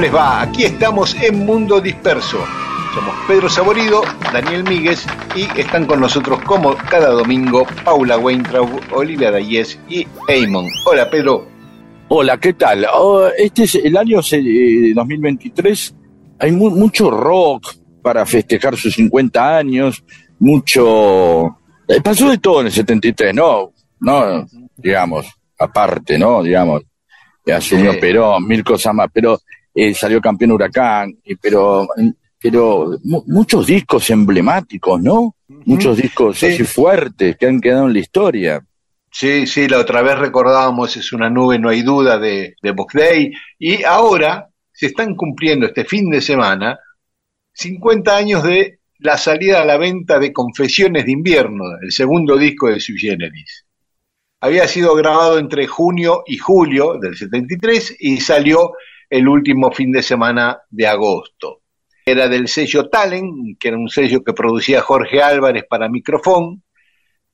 Les va? Aquí estamos en Mundo Disperso. Somos Pedro Saborido, Daniel Míguez y están con nosotros como cada domingo Paula Weintraub, Olivia Dayes y Eamon. Hola Pedro. Hola, ¿qué tal? Oh, este es el año 2023. Hay mucho rock para festejar sus 50 años, mucho... Eh, pasó de todo en el 73, ¿no? No, digamos, aparte, ¿no? Digamos, asumió Perón, mil cosas más, pero eh, salió campeón Huracán, pero, pero muchos discos emblemáticos, ¿no? Muchos discos así fuertes que han quedado en la historia. Sí, sí, la otra vez recordábamos Es una nube, no hay duda, de, de Box Day, y ahora se están cumpliendo este fin de semana 50 años de la salida a la venta de Confesiones de Invierno, el segundo disco de Sui Generis. Había sido grabado entre junio y julio del 73 y salió el último fin de semana de agosto. Era del sello Talent, que era un sello que producía Jorge Álvarez para Microfón,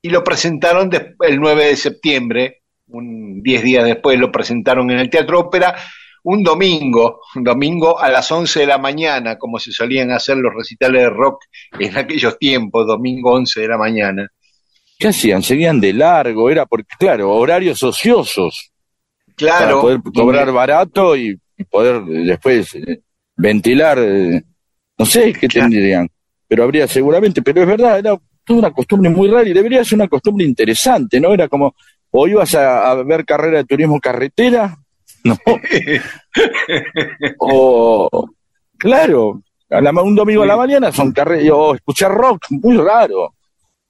y lo presentaron el 9 de septiembre, un 10 días después lo presentaron en el Teatro Ópera, un domingo, un domingo a las 11 de la mañana, como se solían hacer los recitales de rock en aquellos tiempos, domingo 11 de la mañana. ¿Qué hacían? Seguían de largo, era porque, claro, horarios ociosos. Claro. Para poder cobrar barato y y poder después eh, ventilar, eh, no sé qué tendrían, pero habría seguramente, pero es verdad, era toda una costumbre muy rara y debería ser una costumbre interesante, ¿no? Era como, o ibas a, ver carrera de turismo carretera, ¿no? o, claro, un domingo a la mañana son carreras, o escuchar rock, muy raro,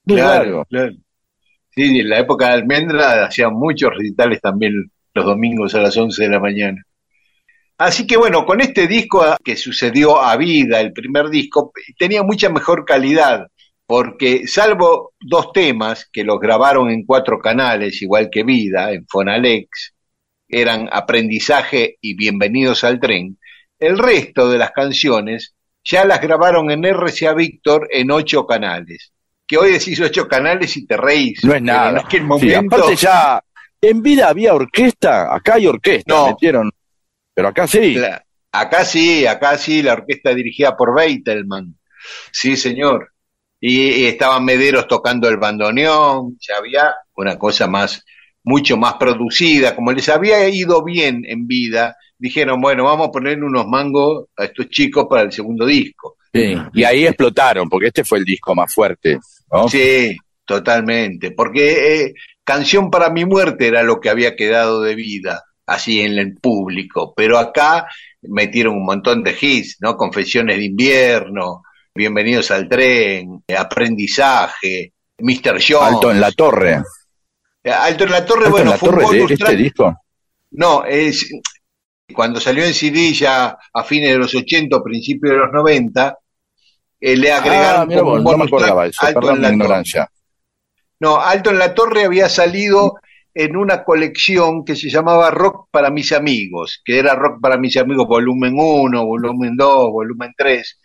muy raro. Sí, en la época de Almendra hacían muchos recitales también los domingos a las 11 de la mañana. Así que bueno, con este disco que sucedió a vida, el primer disco, tenía mucha mejor calidad, porque salvo dos temas que los grabaron en cuatro canales, igual que Vida, en Fonalex, eran Aprendizaje y Bienvenidos al Tren, el resto de las canciones ya las grabaron en RCA Víctor en ocho canales. Que hoy decís ocho canales y te reís. No es nada. En aquel momento... aparte ya, en vida había orquesta, acá hay orquesta, no, metieron pero acá sí. acá sí, acá sí, la orquesta dirigida por Beitelman. Sí, señor. Y, estaban Mederos tocando el bandoneón, ya había una cosa más, mucho más producida, como les había ido bien en vida, dijeron, bueno, vamos a poner unos mangos a estos chicos para el segundo disco. Sí, y ahí explotaron, porque este fue el disco más fuerte. Sí, totalmente, porque eh, Canción para mi muerte era lo que había quedado de vida así en el público, pero acá metieron un montón de hits, ¿no? Confesiones de invierno, Bienvenidos al tren, Aprendizaje, Mr. Jones. Alto en la torre. Alto en la torre, bueno, fue un de este disco. No, es cuando salió en CD ya a fines de los 80, principios de los 90, eh, le agregaron ah, un no me acordaba eso, en la ignorancia. No, Alto en la Torre había salido en una colección que se llamaba Rock para mis amigos, que era Rock para mis amigos volumen 1, volumen 2, volumen 3.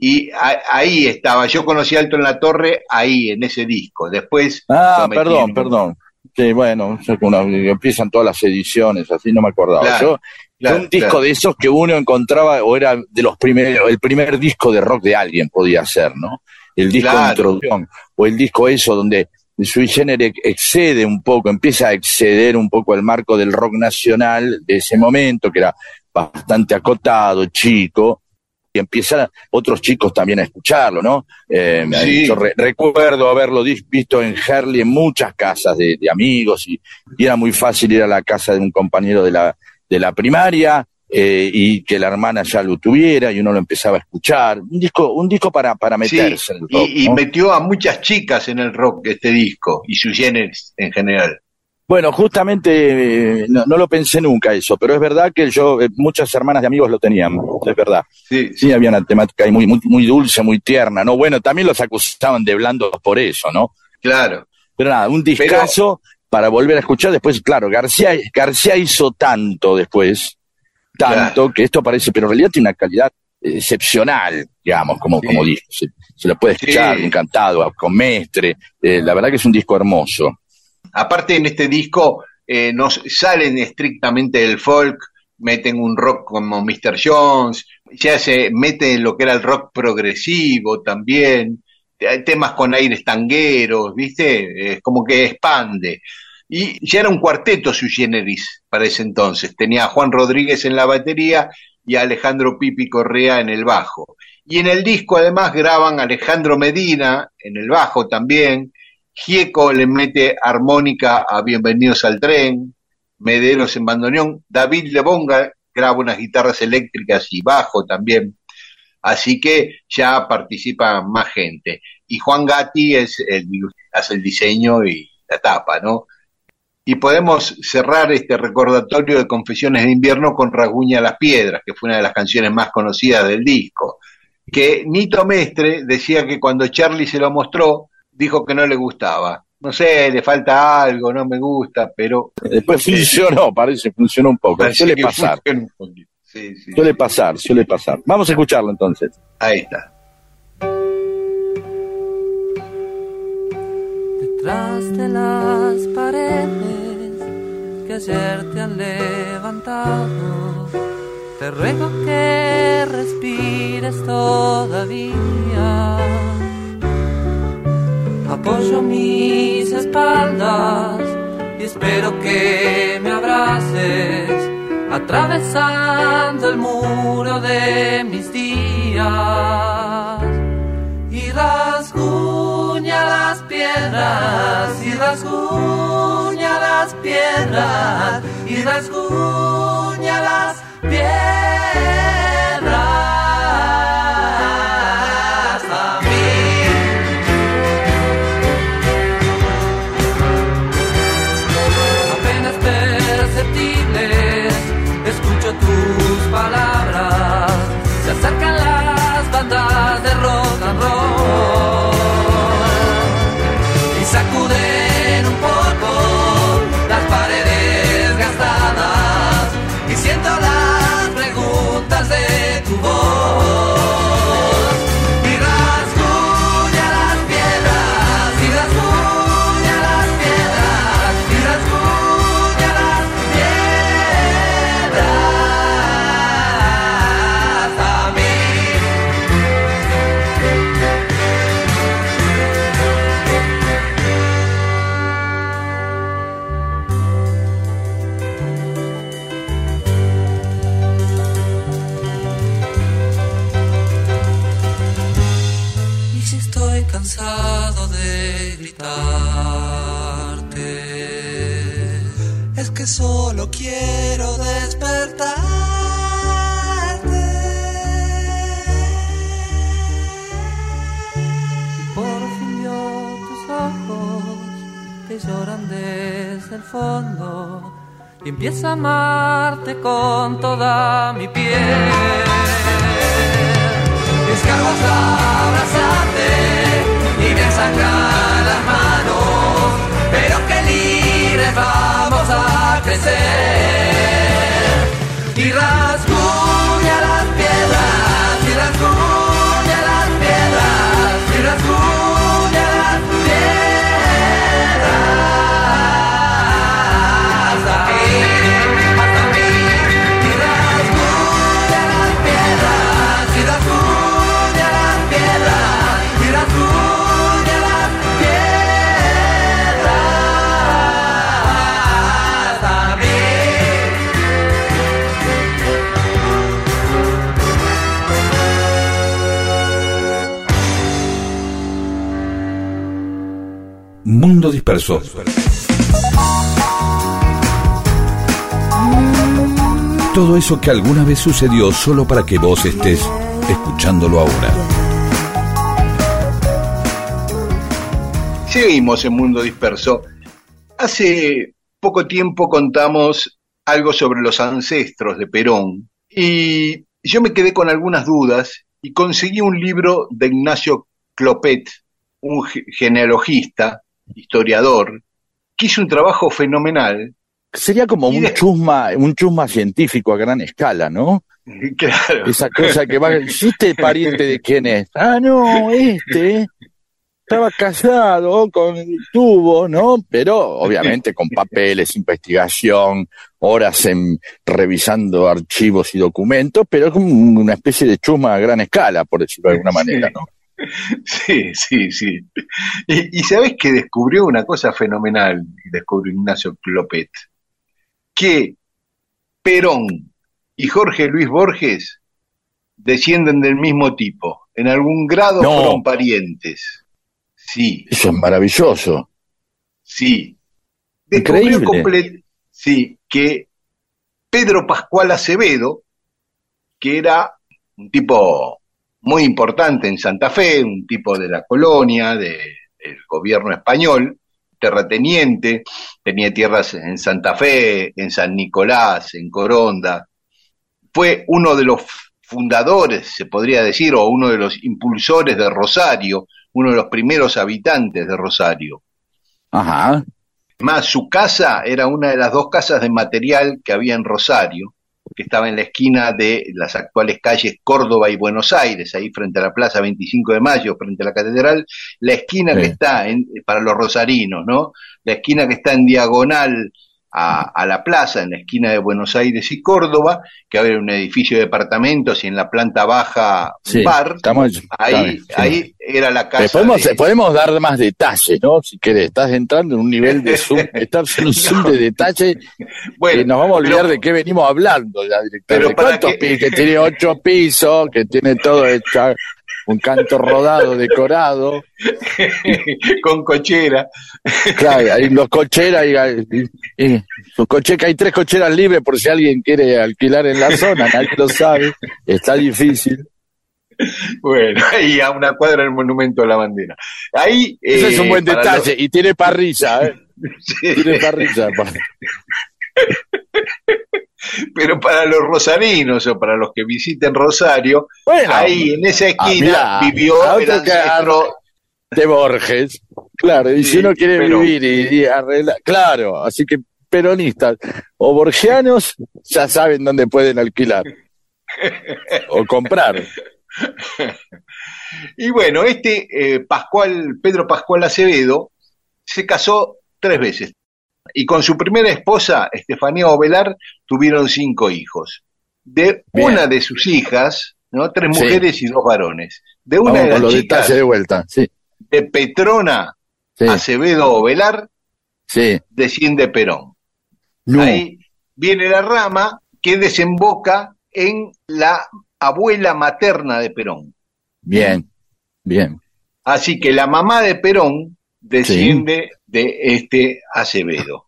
Y ahí estaba, yo conocí Alto en la Torre ahí, en ese disco. Después... Ah, perdón, perdón. Bueno, empiezan todas las ediciones, así no me acordaba. Yo, un disco de esos que uno encontraba, o era de los primeros, el primer disco de rock de alguien podía ser, ¿no? El disco de introducción, o el disco eso donde Sui Generis excede un poco, empieza a exceder un poco el marco del rock nacional de ese momento, que era bastante acotado, chico, y empiezan otros chicos también a escucharlo, ¿no? Eh, yo recuerdo haberlo visto en Herley en muchas casas de, amigos y, era muy fácil ir a la casa de un compañero de la, de la primaria eh, y que la hermana ya lo tuviera y uno lo empezaba a escuchar. Un disco, un disco para, para meterse en el rock. Y, y, metió a muchas chicas en el rock este disco y sus géneros en general. Bueno, justamente eh, no, lo pensé nunca eso, pero es verdad que yo, eh, muchas hermanas de amigos lo tenían, es verdad. Sí, sí había una temática muy, muy, muy dulce, muy tierna, ¿no? Bueno, también los acusaban de blandos por eso, ¿no? Claro. Pero nada, un discazo para volver a escuchar después, claro, García, García hizo tanto después, tanto, que esto parece, pero en realidad tiene una calidad excepcional, digamos, como, como disco. Se, lo puede escuchar encantado, con Mestre, eh, la verdad que es un disco hermoso. Aparte en este disco eh, no salen estrictamente del folk, meten un rock como Mr. Jones, ya se mete en lo que era el rock progresivo también, hay temas con aires tangueros, ¿viste? Es como que expande. Y ya era un cuarteto sui generis para ese entonces. Tenía a Juan Rodríguez en la batería y a Alejandro Pipi Correa en el bajo. Y en el disco además graban Alejandro Medina en el bajo también, Gieco le mete armónica a Bienvenidos al Tren, Mederos en bandoneón, David Lebonga graba unas guitarras eléctricas y bajo también, así que ya participa más gente. Y Juan Gatti es el, hace el diseño y la tapa, ¿no? Y podemos cerrar este recordatorio de Confesiones de Invierno con Raguña las Piedras, que fue una de las canciones más conocidas del disco. Que Nito Mestre decía que cuando Charlie se lo mostró, dijo que no le gustaba. No sé, le falta algo, no me gusta, pero... Después funcionó, parece, funcionó un poco. Suele pasar. Sí, sí, suele pasar, suele pasar. Vamos a escucharlo entonces. Ahí está. Detrás de las paredes que ayer te han levantado, te ruego que respires todavía. Apoyo mis espaldas y espero que me abraces atravesando el muro de mis días. Y las piedras y rasguña las piedras y rasguña las piedras y empiezo a amarte con toda mi piel. Mis ganas abrazarte y me sacan las manos, pero que libres vamos a crecer. Y rasguña disperso. Todo eso que alguna vez sucedió solo para que vos estés escuchándolo ahora. Seguimos en Mundo Disperso. Hace poco tiempo contamos algo sobre los ancestros de Perón y yo me quedé con algunas dudas y conseguí un libro de Ignacio Clopet, un genealogista, historiador, que hizo un trabajo fenomenal Sería como un chusma, un chusma científico a gran escala, ¿no? Claro. Esa cosa que va, ¿este pariente de quién es? Ah, no, este estaba casado con tuvo, ¿no? Pero obviamente con papeles, investigación, horas en revisando archivos y documentos, pero como una especie de chusma a gran escala, por decirlo de alguna manera, ¿no? Sí, sí, sí. Y, y sabes que descubrió una cosa fenomenal, descubrió Ignacio Clopet que Perón y Jorge Luis Borges descienden del mismo tipo. En algún grado No. fueron parientes. Sí, Eso es maravilloso. sí. Descubrió Increíble. sí, que Pedro Pascual Acevedo, que era un tipo muy importante en Santa Fe, un tipo de la colonia, de- del gobierno español, terrateniente, tenía tierras en Santa Fe, en San Nicolás, en Coronda, fue uno de los fundadores, se podría decir, o uno de los impulsores de Rosario, uno de los primeros habitantes de Rosario. Ajá. Más su casa era una de las dos casas de material que había en Rosario, que estaba en la esquina de las actuales calles Córdoba y Buenos Aires, ahí frente a la Plaza 25 de Mayo, frente a la Catedral, la esquina que está en, para los rosarinos, ¿no? La esquina que está en diagonal a, a la plaza, en la esquina de Buenos Aires y Córdoba, que había un edificio de departamentos y en la planta baja un Sí. bar. Estamos, Ahí, sí. ahí era la casa. podemos, de- podemos dar más detalles, ¿no? Si querés, estás entrando en un nivel de zoom, estás en un zoom de detalle Bueno, que nos vamos a olvidar pero- de qué venimos hablando ya directamente. Pero ¿Cuántos que- pi- que tiene ocho pisos, que tiene todo hecho, un canto rodado, decorado. con cochera. Claro, hay los cocheras y, y- y su coche, que hay tres cocheras libres por si alguien quiere alquilar en la zona, nadie lo sabe, está difícil. Bueno, ahí a una cuadra del Monumento a la Bandera. Ahí. Ese es un eh, buen detalle, y tiene parrilla, ¿eh? sí, Tiene parrilla. pa- pero para los rosarinos o para los que visiten Rosario, Bueno, ahí en esa esquina mirá, vivió el ancestro. de Borges. Claro, y si uno quiere pero- vivir y, y arreglar, claro, así que peronistas o borgianos ya saben dónde pueden alquilar o comprar. Y bueno, este eh, Pascual, Pedro Pascual Acevedo, se casó tres veces. Y con su primera esposa, Estefanía Ovelar, tuvieron cinco hijos. De Bien. una de sus hijas, ¿no? tres Sí. mujeres y dos varones. De una Vamos de las los chicas, de vuelta. Sí, de Petrona sí, Acevedo Ovelar, sí. desciende Perón. No, Ahí viene la rama que desemboca en la abuela materna de Perón. bien, bien. Así que la mamá de Perón desciende de este Acevedo.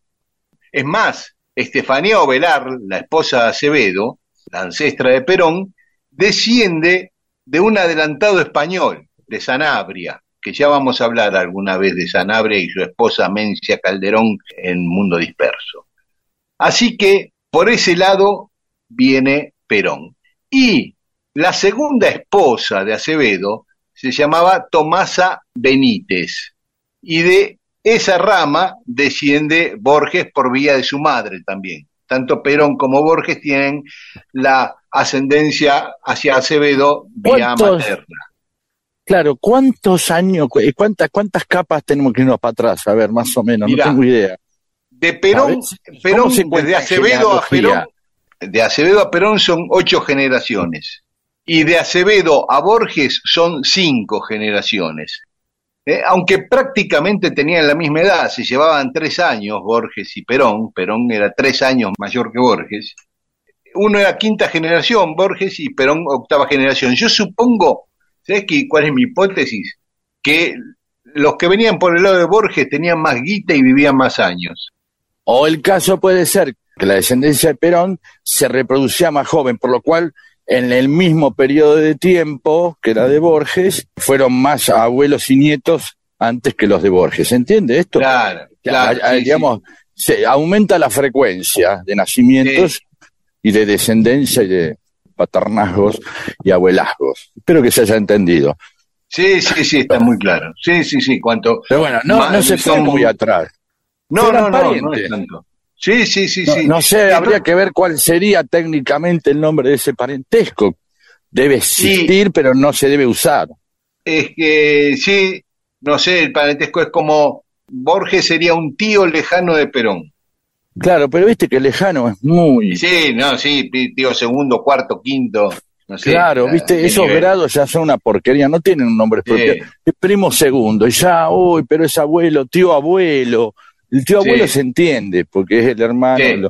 Es más, Estefanía Ovelar, la esposa de Acevedo, la ancestra de Perón, desciende de un adelantado español, de Sanabria, que ya vamos a hablar alguna vez de Sanabria y su esposa Mencia Calderón en Mundo Disperso. Así que por ese lado viene Perón. Y la segunda esposa de Acevedo se llamaba Tomasa Benítez. Y de esa rama desciende Borges por vía de su madre también. Tanto Perón como Borges tienen la ascendencia hacia Acevedo vía materna. Claro, ¿cuántos años, cu- cuántas, cuántas capas tenemos que irnos para atrás? A ver, más o menos, Mirá, no tengo idea. De Perón. Perón ¿Cómo se cuenta desde Acevedo a? Perón, de Acevedo a Perón son ocho generaciones. Y de Acevedo a Borges son cinco generaciones. Eh, aunque prácticamente tenían la misma edad, se llevaban tres años Borges y Perón, Perón era tres años mayor que Borges. Uno era quinta generación, Borges, y Perón octava generación. Yo supongo, ¿sabes qué, cuál es mi hipótesis? Que los que venían por el lado de Borges tenían más guita y vivían más años. O el caso puede ser que la descendencia de Perón se reproducía más joven, por lo cual en el mismo periodo de tiempo que era de Borges, fueron más abuelos y nietos antes que los de Borges. ¿Se entiende esto? Claro, claro. A- a- sí, sí. digamos, se aumenta la frecuencia de nacimientos y de descendencia y de paternazgos y abuelazgos. Espero que se haya entendido. Sí, sí, sí, está muy claro. Sí, sí, sí, cuanto... Pero bueno, no, no se fue muy atrás. No, no, no, no parientes. es tanto. Sí, sí, sí, No, sí. no sé, Entonces- habría que ver cuál sería técnicamente el nombre de ese parentesco. Debe existir, pero no se debe usar. Es que, sí, no sé, el parentesco es como... Borges sería un tío lejano de Perón. Claro, pero viste que lejano es muy... Sí, no, sí, tí- tío segundo, cuarto, quinto, no sé. claro, viste, esos nivel. grados ya son una porquería, no tienen un nombre Sí. propio. Es primo segundo, y ya, uy, pero es abuelo, tío abuelo. El tío Sí. abuelo se entiende, porque es el hermano, Sí. lo-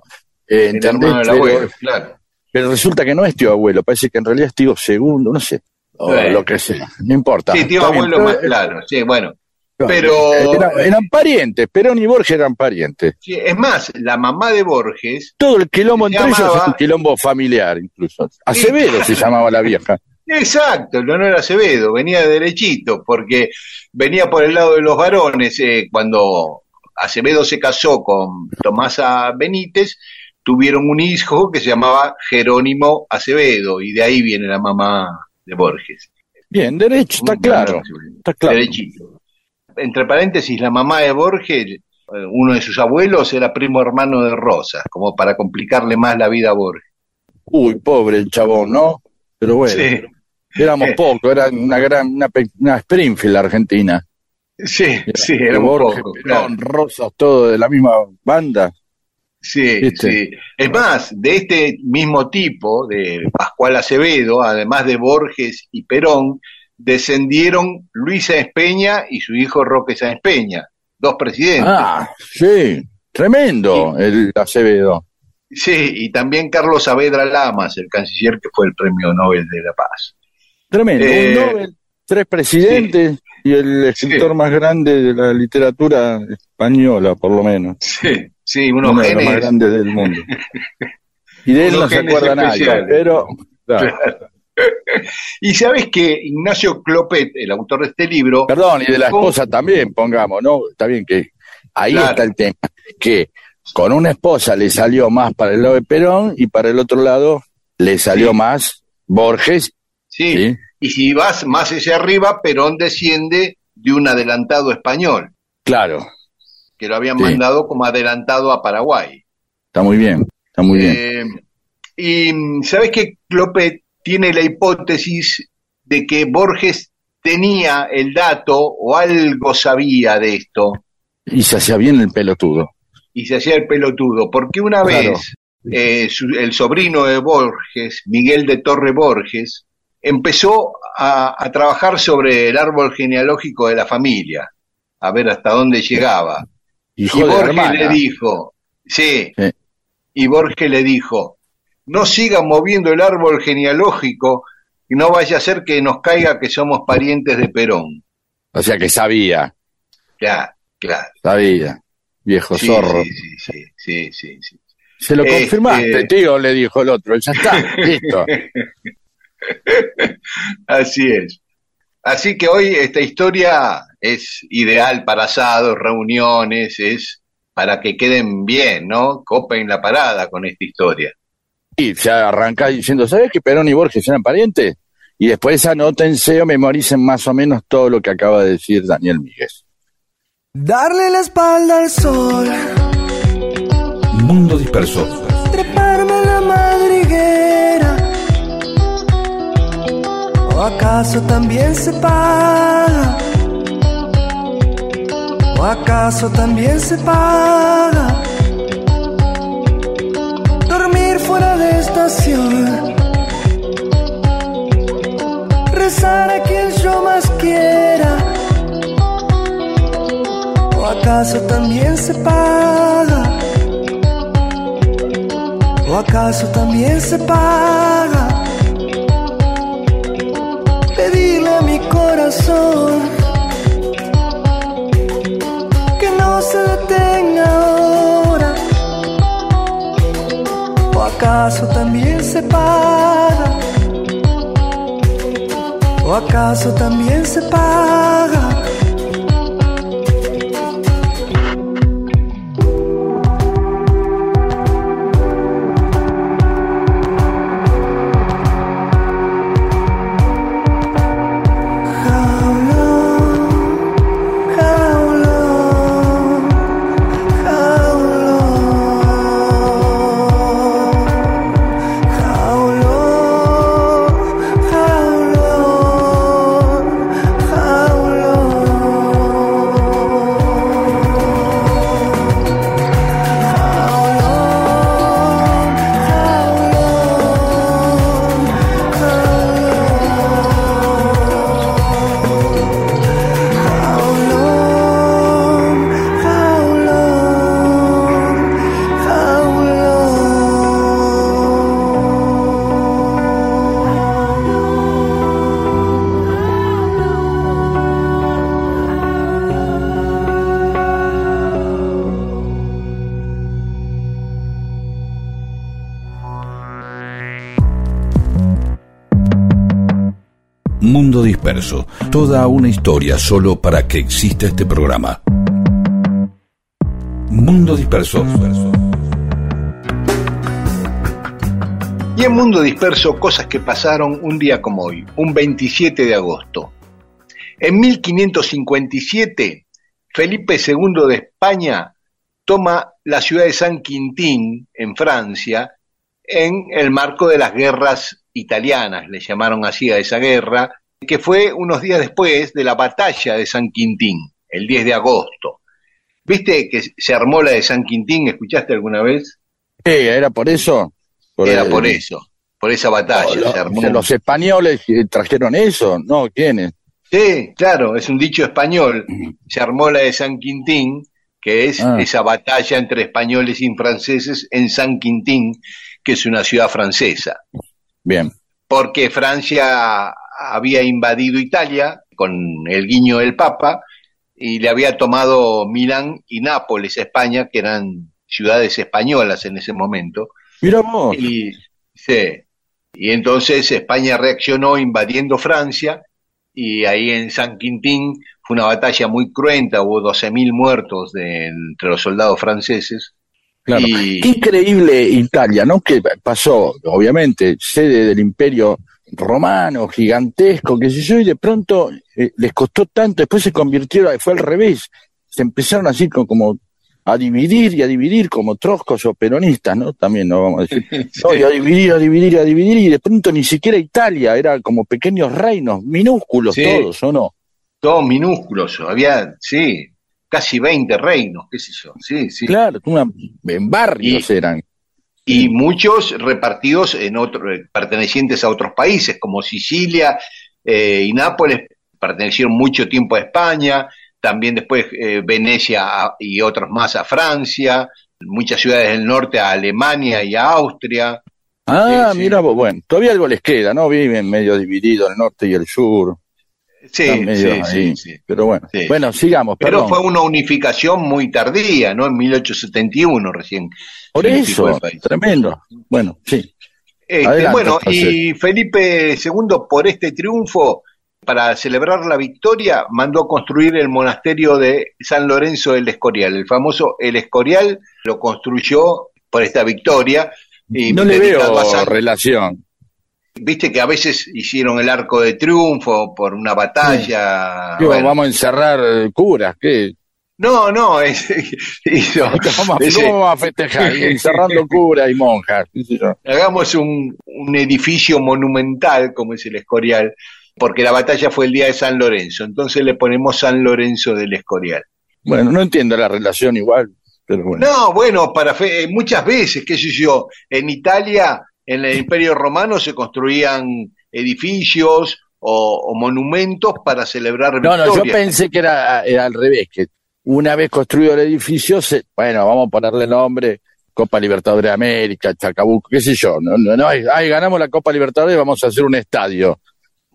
eh, El hermano del Pero- abuelo, claro. pero resulta que no es tío abuelo, parece que en realidad es tío segundo, no sé, o lo que sea, no importa. Sí, tío Está bien, abuelo pero- más claro, sí, bueno. Pero- Eran, eran parientes, Perón y Borges eran parientes. Sí, es más, la mamá de Borges, Todo el quilombo entre ellos es un quilombo familiar, incluso. Acevedo se llamaba la vieja. exacto, Leonor Acevedo, venía derechito, porque venía por el lado de los varones, eh, cuando Acevedo se casó con Tomasa Benítez, tuvieron un hijo que se llamaba Jerónimo Acevedo, y de ahí viene la mamá de Borges. Bien, derecho, está claro. Está claro. Derechito. Entre paréntesis, la mamá de Borges, eh, uno de sus abuelos era primo hermano de Rosas, como para complicarle más la vida a Borges. Uy, pobre el chabón, ¿no? Pero bueno, Sí, éramos pocos, era una gran, una, una Springfield Argentina. Sí, sí, era un Borges, poco. Perón, claro. Rosas, todo de la misma banda. Sí, ¿Viste? sí. Es más, de este mismo tipo, de Pascual Acevedo, además de Borges y Perón, descendieron Luis Sáenz Peña y su hijo Roque Sáenz Peña, dos presidentes. Ah, sí, tremendo el Acevedo. Sí, y también Carlos Saavedra Lamas, el canciller que fue el Premio Nobel de la Paz. Tremendo. Eh, un Nobel, tres presidentes y el escritor Sí. más grande de la literatura española, por lo menos. Sí, sí, unos uno de los más grandes del mundo. Y de él no se acuerda nadie, especiales. pero claro. Y sabes que Ignacio Clopet, el autor de este libro, perdón, y de la esposa también, pongamos, ¿no? Está bien que ahí Claro. está el tema, que con una esposa le salió más para el lado de Perón y para el otro lado le salió Sí. más Borges, sí, ¿sí? y si vas más hacia arriba, Perón desciende de un adelantado español, Claro, que lo habían Sí. mandado como adelantado a Paraguay. está muy bien, está muy bien. Eh, y mm, sabes que Clopet tiene la hipótesis de que Borges tenía el dato o algo sabía de esto Y se hacía bien el pelotudo. y se hacía el pelotudo, porque una Claro. vez eh, su- el sobrino de Borges, Miguel de Torre Borges, empezó a, a trabajar sobre el árbol genealógico de la familia, a ver hasta dónde llegaba. Hijo y Borges le dijo, sí, Sí. y Borges le dijo, no sigan moviendo el árbol genealógico y no vaya a ser que nos caiga que somos parientes de Perón. O sea que sabía, Claro, claro. sabía, viejo Sí, zorro. sí, sí, sí, sí, sí, sí. Se lo Este- confirmaste, tío, le dijo el otro. Ya está, listo. Así es. Así que hoy esta historia es ideal para asados, reuniones, es para que queden bien, ¿no? Copen la parada con esta historia. Y se arranca diciendo, ¿sabes que Perón y Borges eran parientes? Y después anótense o memoricen más o menos todo lo que acaba de decir Daniel Míguez. Darle la espalda al sol, Mundo disperso. treparme ¿O acaso también se paga? ¿O acaso también se paga? Dormir fuera de estación. Rezar a quien yo más quiera. ¿O acaso también se paga? ¿O acaso también se paga? pedirle a mi corazón que no se detenga ahora. ¿O acaso también se paga? ¿O acaso también se paga? Toda una historia solo para que exista este programa. Mundo Disperso. Y en Mundo Disperso, cosas que pasaron un día como hoy, un 27 de agosto. En 1557, Felipe II de España toma la ciudad de San Quintín, en Francia, en el marco de las guerras italianas, le llamaron así a esa guerra, que fue unos días después de la batalla de San Quintín, el 10 de agosto. ¿Viste que se armó la de San Quintín? ¿Escuchaste alguna vez? Eh, ¿Era por eso? Era el- por eso, por esa batalla. Se armó. los españoles eh, trajeron eso, ¿no? ¿Quiénes? Sí, claro, es un dicho español. Se armó la de San Quintín, que es Ah. esa batalla entre españoles y franceses en San Quintín, que es una ciudad francesa. Bien. Porque Francia había invadido Italia con el guiño del Papa y le había tomado Milán y Nápoles España, que eran ciudades españolas en ese momento. Mira vos. Y, sí. y entonces España reaccionó invadiendo Francia y ahí en San Quintín fue una batalla muy cruenta, hubo 12.000 muertos de- entre los soldados franceses. Claro. Y- Qué increíble Italia, ¿no? Que pasó, obviamente, sede del imperio romano, gigantesco, qué sé yo, y de pronto eh, les costó tanto, después se convirtieron, fue al revés, se empezaron así co- como a dividir y a dividir como troscos o peronistas, ¿no? También, ¿no? Vamos a decir. No, y a dividir, a dividir, a dividir, y de pronto ni siquiera Italia, era como pequeños reinos, minúsculos Sí. todos, ¿o no? Todos minúsculos, había, sí, casi 20 reinos, qué sé yo, sí, sí. Claro, una- en barrios Y- eran. y muchos repartidos en otro, eh, pertenecientes a otros países, como Sicilia eh, y Nápoles pertenecieron mucho tiempo a España, también después eh, Venecia a- y otros más a Francia, muchas ciudades del norte a Alemania y a Austria. Ah, Sí, sí. mira, vos, bueno, todavía algo les queda, ¿no? Viven medio divididos el norte y el sur. Sí, sí, sí, sí. Pero bueno, Sí. bueno, sigamos, Pero fue una unificación muy tardía, ¿no? En 1871 recién. Por eso, tremendo. Bueno, sí. Este, bueno, y Felipe II, por este triunfo, para celebrar la victoria, mandó construir el monasterio de San Lorenzo del Escorial. El famoso El Escorial lo construyó por esta victoria. Y No le veo a San- relación. Viste que a veces hicieron el arco de triunfo por una batalla. Digo, bueno. vamos a encerrar eh, curas, ¿qué? No, no, es, hizo- ¿Cómo, vamos a festejar? Encerrando curas y monjas. hagamos un, un edificio monumental como es el Escorial, porque la batalla fue el día de San Lorenzo, entonces le ponemos San Lorenzo del Escorial. Bueno, no entiendo la relación igual, pero bueno. No, bueno, para fe- eh, muchas veces, qué sé yo, en Italia, en el Imperio Romano se construían edificios o, o monumentos para celebrar No, no, yo victorias. pensé que era, era al revés, que una vez construido el edificio, se, bueno, vamos a ponerle nombre Copa Libertadores de América, Chacabuco, qué sé yo. No, no, no, ay, ganamos la Copa Libertadores, vamos a hacer un estadio.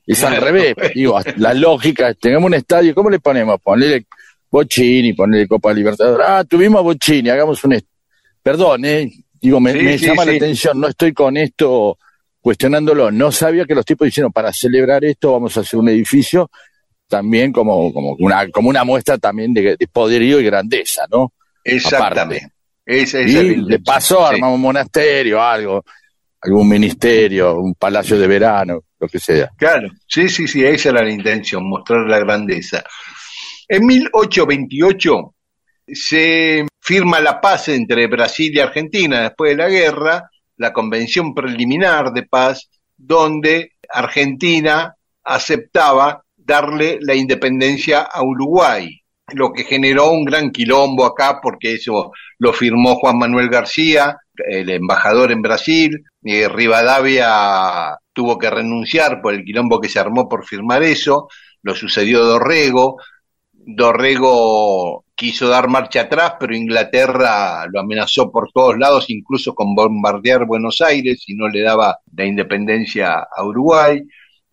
Es al revés, digo, la lógica, tenemos un estadio, ¿cómo le ponemos? Ponerle Bochini, ponerle Copa Libertadores. Ah, tuvimos a Bochini, hagamos un Perdón, ¿eh? Digo, me, Sí, me sí, llama la atención, no estoy con esto cuestionándolo, no sabía que los tipos dijeron, para celebrar esto vamos a hacer un edificio también como, como, una, como una muestra también de, de poderío y grandeza, ¿no? Exactamente. Esa, esa Y de paso armamos un monasterio, algo, algún ministerio, un palacio de verano, lo que sea. Claro, sí, sí, sí, esa era la intención, mostrar la grandeza. En 1828 se firma la paz entre Brasil y Argentina después de la guerra, la convención preliminar de paz, donde Argentina aceptaba darle la independencia a Uruguay, lo que generó un gran quilombo acá porque eso lo firmó Juan Manuel García, el embajador en Brasil, y Rivadavia tuvo que renunciar por el quilombo que se armó por firmar eso, lo sucedió Dorrego, Dorrego quiso dar marcha atrás, pero Inglaterra lo amenazó por todos lados, incluso con bombardear Buenos Aires si no le daba la independencia a Uruguay.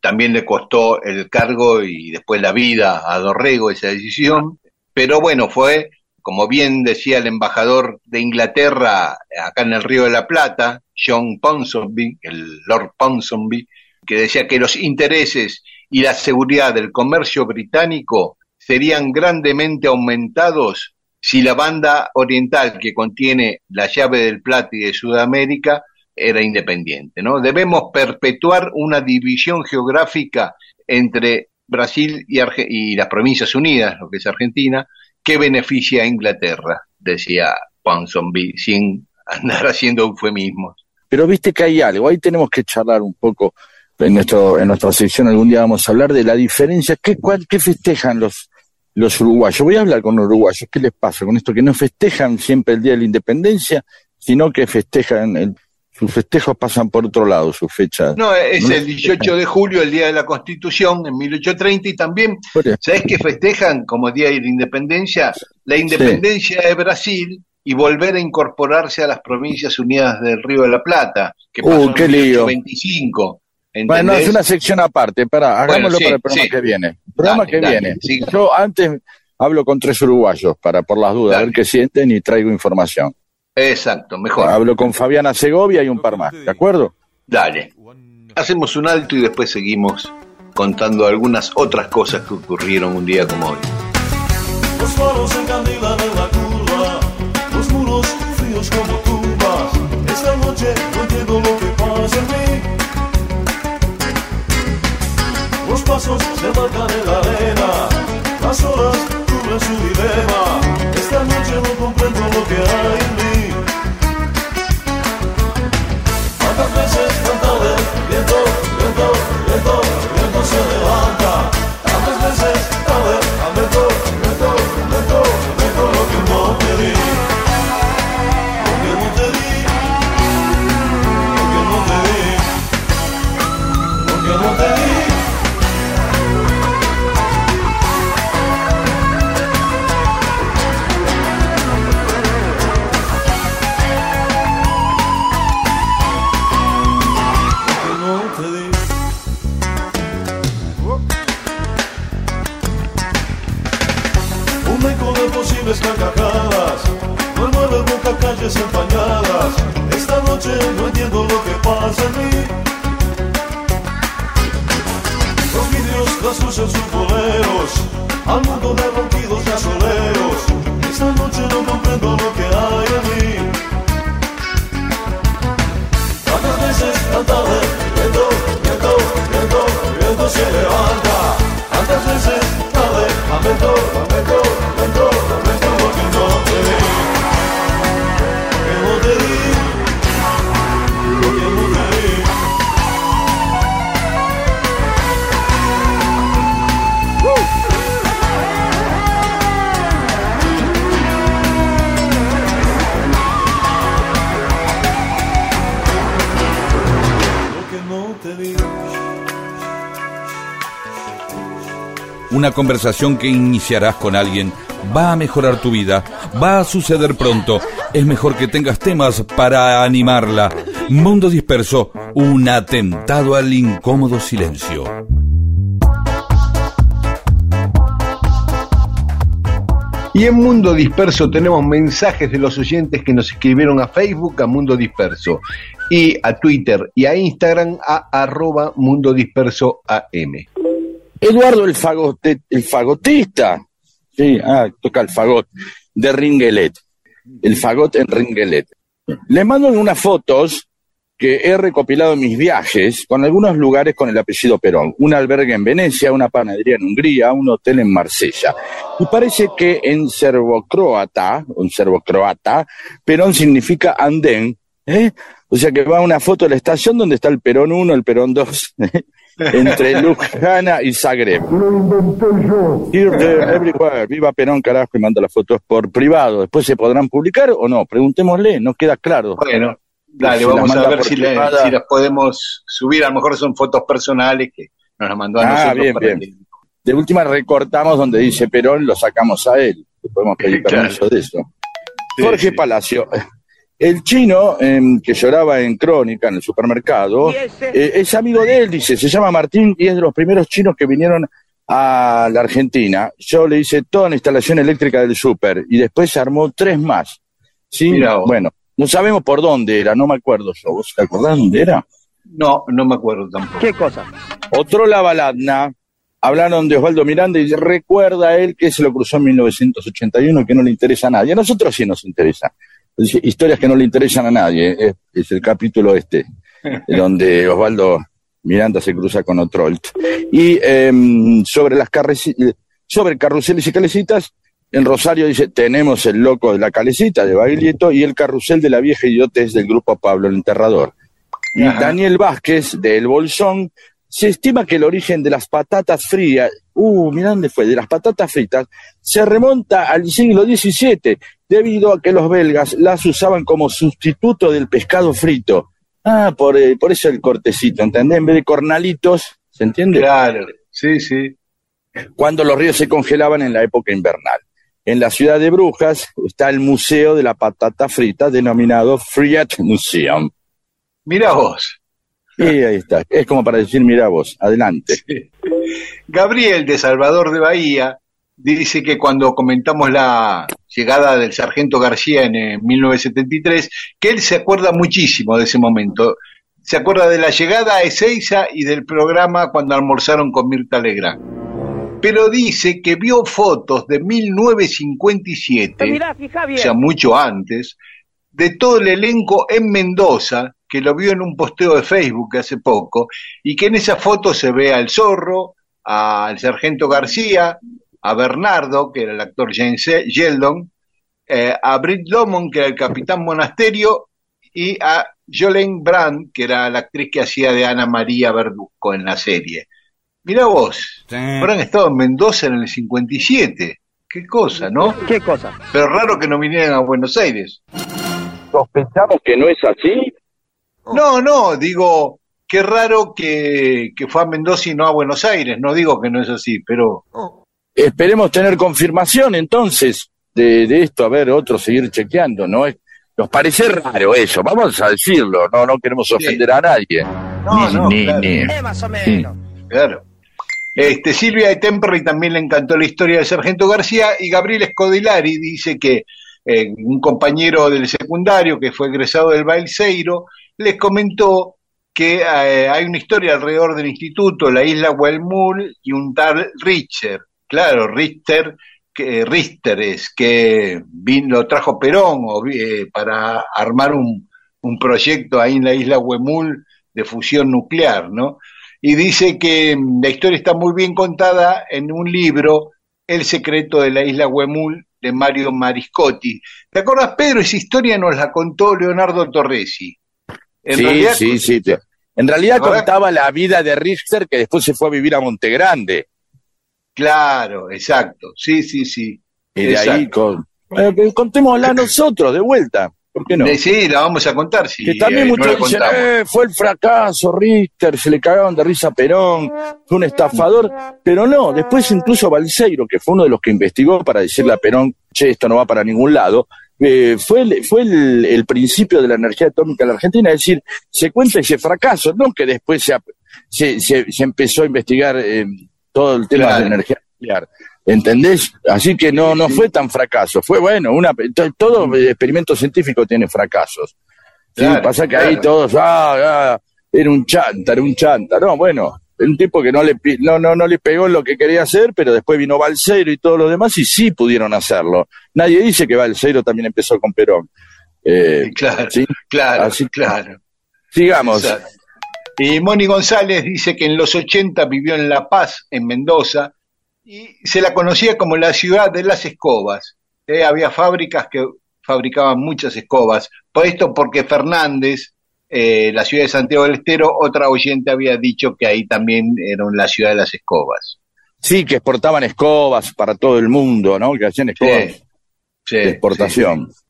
También le costó el cargo y después la vida a Dorrego esa decisión. Pero bueno, fue, como bien decía el embajador de Inglaterra acá en el Río de la Plata, John Ponsonby, el Lord Ponsonby, que decía que los intereses y la seguridad del comercio británico serían grandemente aumentados si la banda oriental que contiene la llave del Plata y de Sudamérica era independiente, ¿no? Debemos perpetuar una división geográfica entre Brasil y, y las Provincias Unidas, lo que es Argentina, que beneficia a Inglaterra, decía Ponsonby, sin andar haciendo eufemismos. Pero viste que hay algo, ahí tenemos que charlar un poco en, nuestro, en nuestra sección, algún día vamos a hablar de la diferencia, ¿qué, cuál, qué festejan los, los uruguayos. Voy a hablar con los uruguayos, ¿qué les pasa con esto? Que no festejan siempre el Día de la Independencia, sino que festejan, el, sus festejos pasan por otro lado, sus fechas. No, es el 18 de julio, el Día de la Constitución, en 1830, y también, ¿sabes que festejan como Día de la Independencia? La independencia de Brasil y volver a incorporarse a las provincias unidas del Río de la Plata, que uh, pasó uh, en 1825. ¿Entendés? Bueno, es una sección aparte, para, hagámoslo para el programa que viene. Programa que viene. Yo antes hablo con tres uruguayos para por las dudas, a ver qué sienten y traigo información. Exacto, mejor. Hablo con Fabiana Segovia y un par más, ¿de acuerdo? Dale. Hacemos un alto y después seguimos contando algunas otras cosas que ocurrieron un día como hoy. Los faros encandilan en la curva, los muros fríos como tumbas. Esta noche no entiendo lo que pasa en mí. Pasos se marcan en la arena, las horas cubren su dilema. Esta noche no comprendo lo que hay en mí. Tantas veces cantado el viento, viento, viento, viento se levanta. Esta Una conversación que iniciarás con alguien va a mejorar tu vida, va a suceder pronto. Es mejor que tengas temas para animarla. Mundo disperso, un atentado al incómodo silencio. Y en Mundo Disperso tenemos mensajes de los oyentes que nos escribieron a Facebook, a Mundo Disperso, y a Twitter y a Instagram a arroba Mundo Disperso AM. Eduardo el, fagote, el fagotista, sí, ah, toca el fagot, de Ringelet, el fagot en Ringelet. Le mando unas fotos que he recopilado en mis viajes con algunos lugares con el apellido Perón. Un albergue en Venecia, una panadería en Hungría, un hotel en Marsella. Y parece que en serbocroata, en serbocroata, Perón significa andén, ¿eh? O sea que va una foto de la estación donde está el Perón 1, el Perón 2, entre Ljubljana y Zagreb. Everywhere. Viva Perón, carajo, y manda las fotos por privado. Después se podrán publicar o no. Preguntémosle, no queda claro. Bueno, dale, Si vamos a ver si, le- privada. si las podemos subir. A lo mejor son fotos personales que nos las mandó a Ah, nosotros. bien, para bien. que- De última recortamos donde dice Perón, lo sacamos a él. Le Podemos pedir Claro. permiso de eso. Sí, Jorge sí. Palacio. El chino em, que lloraba en Crónica, en el supermercado, eh, es amigo de él, dice, se llama Martín y es de los primeros chinos que vinieron a la Argentina. Yo le hice toda la instalación eléctrica del super y después se armó tres más. ¿Sí? Bueno, no sabemos por dónde era, no me acuerdo yo. ¿Vos te acordás dónde era? No, no me acuerdo tampoco. ¿Qué cosa? Otro la baladna. Hablaron de Osvaldo Miranda y recuerda a él que se lo cruzó en 1981 y que no le interesa a nadie. A nosotros sí nos interesa. Historias que no le interesan a nadie. Es, es el capítulo este, donde Osvaldo Miranda se cruza con Otrolt. Y em, sobre las sobre carruseles y calecitas, en Rosario dice, tenemos el loco de la calecita de Baglietto y el carrusel de la vieja idiotez del grupo Pablo el Enterrador. Y Ajá. Daniel Vázquez, de El Bolsón, se estima que el origen de las patatas frías, uh, mirá dónde fue, de las patatas fritas, se remonta al siglo XVII, debido a que los belgas las usaban como sustituto del pescado frito. Ah, por, eh, por eso el cortecito, ¿entendés? En vez de cornalitos, ¿se entiende? Claro, sí, sí. Cuando los ríos se congelaban en la época invernal. En la ciudad de Brujas está el Museo de la Patata Frita, denominado Friat Museum. Mira vos. Y ahí está. Es como para decir, mira vos, adelante. Gabriel de Salvador de Bahía dice que cuando comentamos la llegada del sargento García en eh, 1973, que él se acuerda muchísimo de ese momento. Se acuerda de la llegada a Ezeiza y del programa cuando almorzaron con Mirta Legrand. Pero dice que vio fotos de 1957, Mirá, fija o bien. sea, mucho antes, de todo el elenco en Mendoza, que lo vio en un posteo de Facebook hace poco, y que en esa foto se ve al zorro, al sargento García, a Bernardo, que era el actor James Sheldon, eh, a Britt Lomond, que era el capitán Monasterio, y a Jolene Brand, que era la actriz que hacía de Ana María Verduzco en la serie. Mirá vos, habrán estado en Mendoza en el 57. Qué cosa, ¿no? ¿Qué cosa? Pero raro que no vinieran a Buenos Aires. ¿Sospechamos que no es así? No, no, digo, qué raro que, que fue a Mendoza y no a Buenos Aires. No digo que no es así, pero Esperemos tener confirmación entonces de, de esto, a ver, otro seguir chequeando, ¿no? Es, nos parece raro eso, vamos a decirlo, no, no queremos ofender a nadie. No, Ni- no, ni- claro. ni- Eh, más o menos. claro. Este, Silvia de Temperley también le encantó la historia del sargento García y Gabriel Escodilari dice que eh, un compañero del secundario que fue egresado del Balseiro les comentó que eh, hay una historia alrededor del instituto, la isla Huelmul y un tal Richter. Claro, Richter, que, Richter es que lo trajo Perón o, eh, para armar un, un proyecto ahí en la isla Huemul de fusión nuclear, ¿no? Y dice que mm, la historia está muy bien contada en un libro, El secreto de la isla Huemul, de Mario Mariscotti. ¿Te acuerdas, Pedro? Esa historia nos la contó Leonardo Torresi. En sí, realidad, sí, sí. te- En realidad contaba la vida de Richter que después se fue a vivir a Montegrande. Claro, exacto. Sí, sí, sí. Y de ahí con, eh, contémosla nosotros de vuelta. ¿Por qué no? Sí, la vamos a contar. Que también eh, muchos dicen, eh, fue el fracaso, Richter, se le cagaban de risa a Perón, fue un estafador, pero no, después incluso Balseiro, que fue uno de los que investigó para decirle a Perón, che, esto no va para ningún lado, eh, fue, el, fue el, el principio de la energía atómica en la Argentina, es decir, se cuenta ese fracaso, no que después se, se, se- se empezó a investigar eh, todo el tema Claro. de la energía nuclear. ¿Entendés? Así que no, no fue tan fracaso. Fue bueno, una, to- todo experimento científico tiene fracasos. Sí, pasa que claro. ahí todos, ah, ah, era un chanta, era un chanta. No, bueno, un tipo que no le, no, no, no le pegó en lo que quería hacer, pero después vino Balseiro y todos los demás y sí pudieron hacerlo. Nadie dice que Balseiro también empezó con Perón. Eh, Claro, ¿sí? claro, Así- claro. Sigamos. Exacto. Y Moni González dice que en los 80 vivió en La Paz, en Mendoza, y se la conocía como la ciudad de las escobas. Eh, había fábricas que fabricaban muchas escobas. Por esto, porque Fernández, eh, la ciudad de Santiago del Estero, otra oyente había dicho que ahí también era la ciudad de las escobas. Sí, que exportaban escobas para todo el mundo, ¿no? Que hacían escobas Sí, de exportación. sí, sí.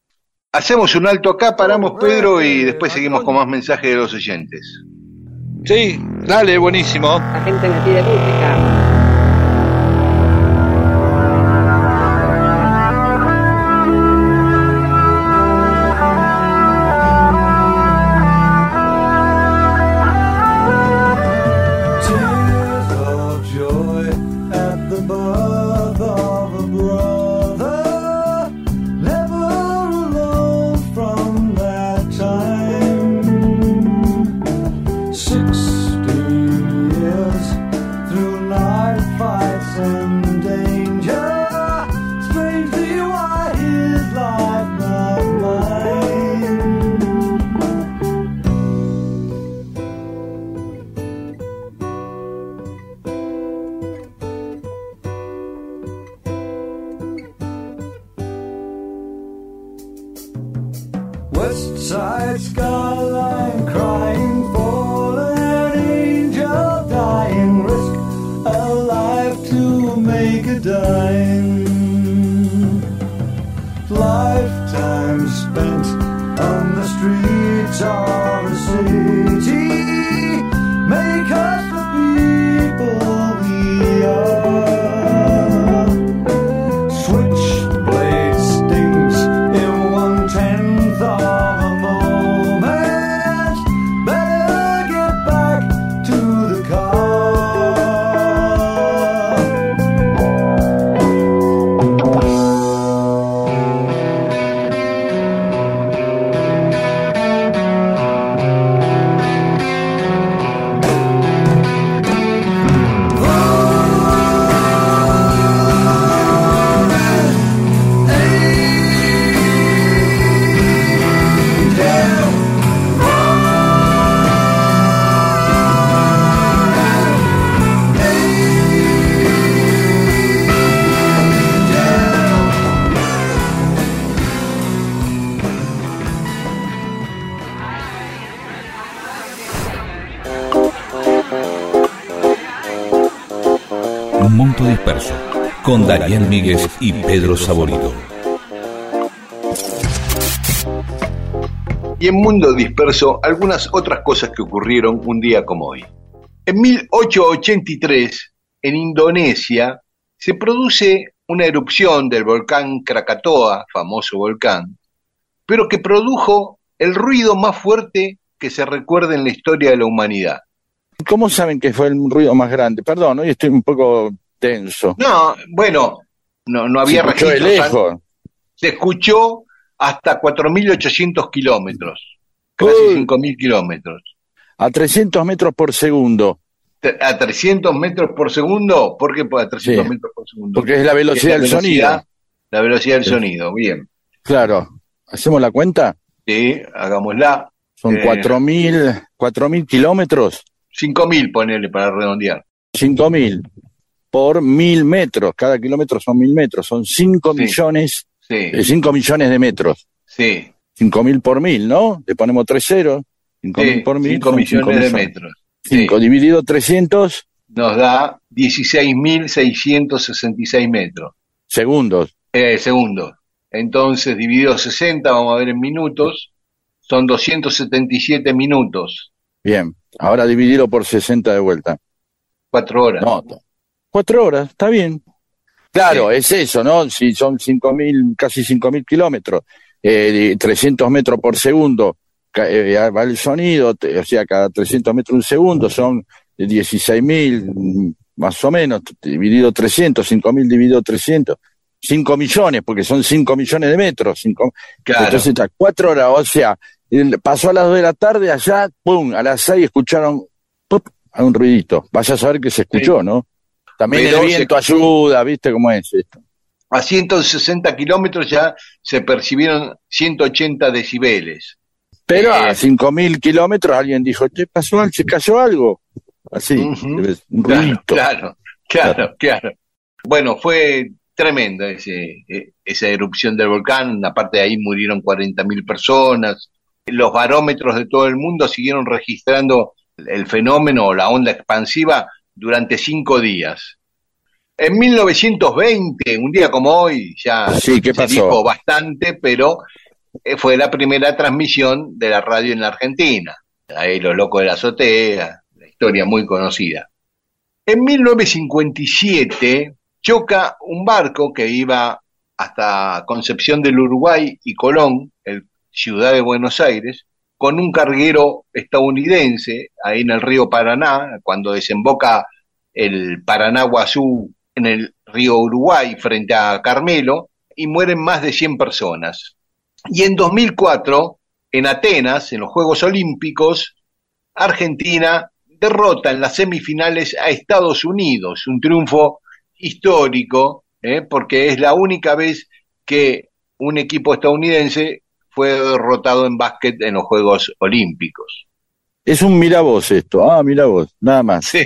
Hacemos un alto acá, paramos Pedro y después seguimos con más mensajes de los oyentes. Sí, dale, buenísimo. La gente me pide música. Míguez y Pedro Saborido. y en Mundo Disperso algunas otras cosas que ocurrieron un día como hoy. En 1883, en Indonesia, se produce una erupción del volcán Krakatoa, famoso volcán, pero que produjo el ruido más fuerte que se recuerda en la historia de la humanidad. ¿Cómo saben que fue el ruido más grande? Perdón, hoy estoy un poco tenso. No, bueno, no, no Se había escuchó de registros tan- lejos. Se escuchó hasta 4.800 kilómetros, casi Uy. 5.000 kilómetros. A 300 metros por segundo, A 300 metros por segundo, ¿por qué a 300 Sí. metros por segundo? porque es la velocidad Es del velocidad- sonido. La velocidad del Sí. sonido, bien. Claro. ¿Hacemos la cuenta? Sí, hagámosla. Son Eh. 4.000 4.000 kilómetros, 5.000, ponele para redondear. 5.000 por mil metros. Cada kilómetro son mil metros. Son 5 Sí. millones, Sí, eh, 5 millones de metros. sí. 5.000 por mil, ¿no? Le ponemos tres ceros. 5.000 sí, por mil. 5 son millones cinco de millones. metros. 5 dividido 300 nos da 16.666 metros. segundos. Eh, segundos. Entonces, dividido 60, vamos a ver en minutos, son 277 minutos, Bien. Ahora dividirlo por 60 de vuelta. 4 horas. No, cuatro horas, está bien. Claro, es eso, ¿no? Si son cinco mil, casi cinco mil kilómetros, eh, de 300 metros por segundo, eh, va el sonido, te- o sea, cada 300 metros un segundo son 16 mil, más o menos, dividido 300, 5.000 dividido 300, 5 millones, porque son 5 millones de metros. cinco- Claro. Entonces está 4 horas, o sea, pasó a las 2 de la tarde, allá, pum, a las 6 escucharon pop, a un ruidito. Vaya a saber que se escuchó, ¿no? También el se- viento ayuda, ¿viste cómo es esto? A 160 kilómetros ya se percibieron 180 decibeles. Pero Eh, a 5.000 kilómetros alguien dijo, ¿qué pasó? ¿Se cayó algo? Así, debe- un Claro, claro, claro, claro. Bueno, fue tremenda ese, eh, esa erupción del volcán. Aparte de ahí murieron 40.000 personas. Los barómetros de todo el mundo siguieron registrando el fenómeno o la onda expansiva durante cinco días. En 1920, un día como hoy, ya Sí, ¿qué se dijo bastante, pero eh, fue la primera transmisión de la radio en la Argentina. Ahí los locos de la azotea, la historia muy conocida. En 1957 choca un barco que iba hasta Concepción del Uruguay y Colón, el ciudad de Buenos Aires, con un carguero estadounidense ahí en el río Paraná, cuando desemboca el Paraná Guazú en el río Uruguay frente a Carmelo, y mueren más de 100 personas. Y en 2004, en Atenas, en los Juegos Olímpicos, Argentina derrota en las semifinales a Estados Unidos, un triunfo histórico, ¿eh? porque es la única vez que un equipo estadounidense fue derrotado en básquet en los Juegos Olímpicos. Es un mira vos esto. Ah, mira vos, nada más. Sí.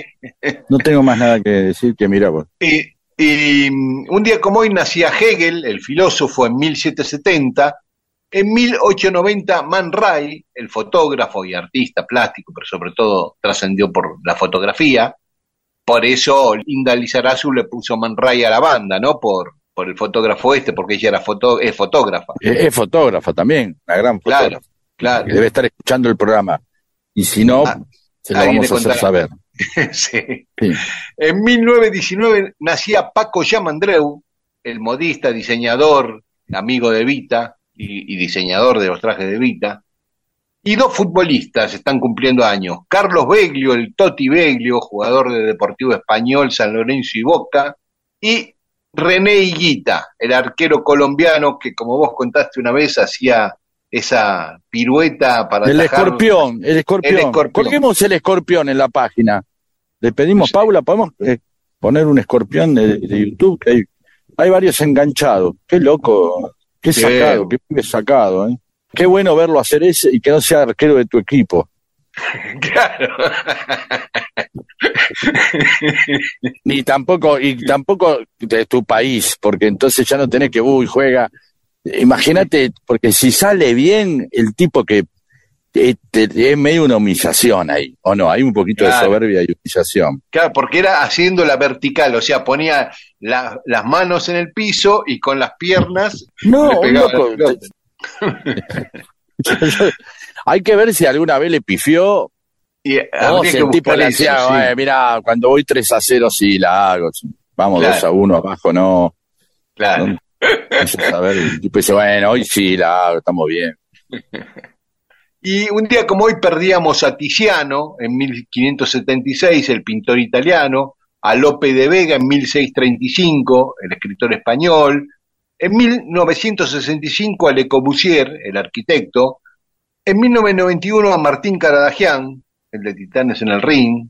No tengo más nada que decir que mira vos. Y, y, mm, un día como hoy nacía Hegel, el filósofo, en 1770. En 1890, Man Ray, el fotógrafo y artista plástico, pero sobre todo trascendió por la fotografía. Por eso Linda Lizarazu le puso Man Ray a la banda, ¿no? Por, por el fotógrafo este, porque ella era foto, es fotógrafa. Es, es fotógrafa también, una gran Claro, fotógrafa. claro. Que debe estar escuchando el programa. Y si no, Ah, se lo vamos a hacer saber. sí. Sí. En 1919 nacía Paco Yamandreu, el modista, diseñador, amigo de Vita y, y diseñador de los trajes de Vita. Y dos futbolistas están cumpliendo años. Carlos Beglio, el Toti Beglio, jugador de Deportivo Español, San Lorenzo y Boca. Y René Higuita, el arquero colombiano que, como vos contaste una vez, hacía esa pirueta para El atajar- escorpión, el escorpión. El escorpión. Colguemos el escorpión en la página. Le pedimos, Paula, ¿podemos eh, poner un escorpión de, de YouTube? Que hay, hay varios enganchados. Qué loco, qué Sí. sacado, qué pibe sacado. ¿eh? Qué bueno verlo hacer ese y que no sea arquero de tu equipo. Claro. Ni tampoco, y tampoco de tu país, porque entonces ya no tenés que, uy, juega. Imagínate, porque si sale bien, el tipo que eh, es medio una humillación ahí, ¿o no? Hay un poquito de soberbia y humillación. Claro, porque era haciendo la vertical, o sea, ponía la- las manos en el piso y con las piernas No, le un pegaba loco. la pelota. Hay que ver si alguna vez le pifió Y o si el tipo le eso, decía, sí. "Ay, mira, cuando voy 3 a 0 sí la hago. Vamos Claro. 2 a 1 abajo, no. Claro. No, a ver, el tipo dice, bueno, hoy sí la hago, estamos bien. Y un día como hoy perdíamos a Tiziano en 1576, el pintor italiano, a Lope de Vega en 1635, el escritor español, en 1965 a Le Corbusier, el arquitecto, en 1991 a Martín Caradagian, el de Titanes en el Ring,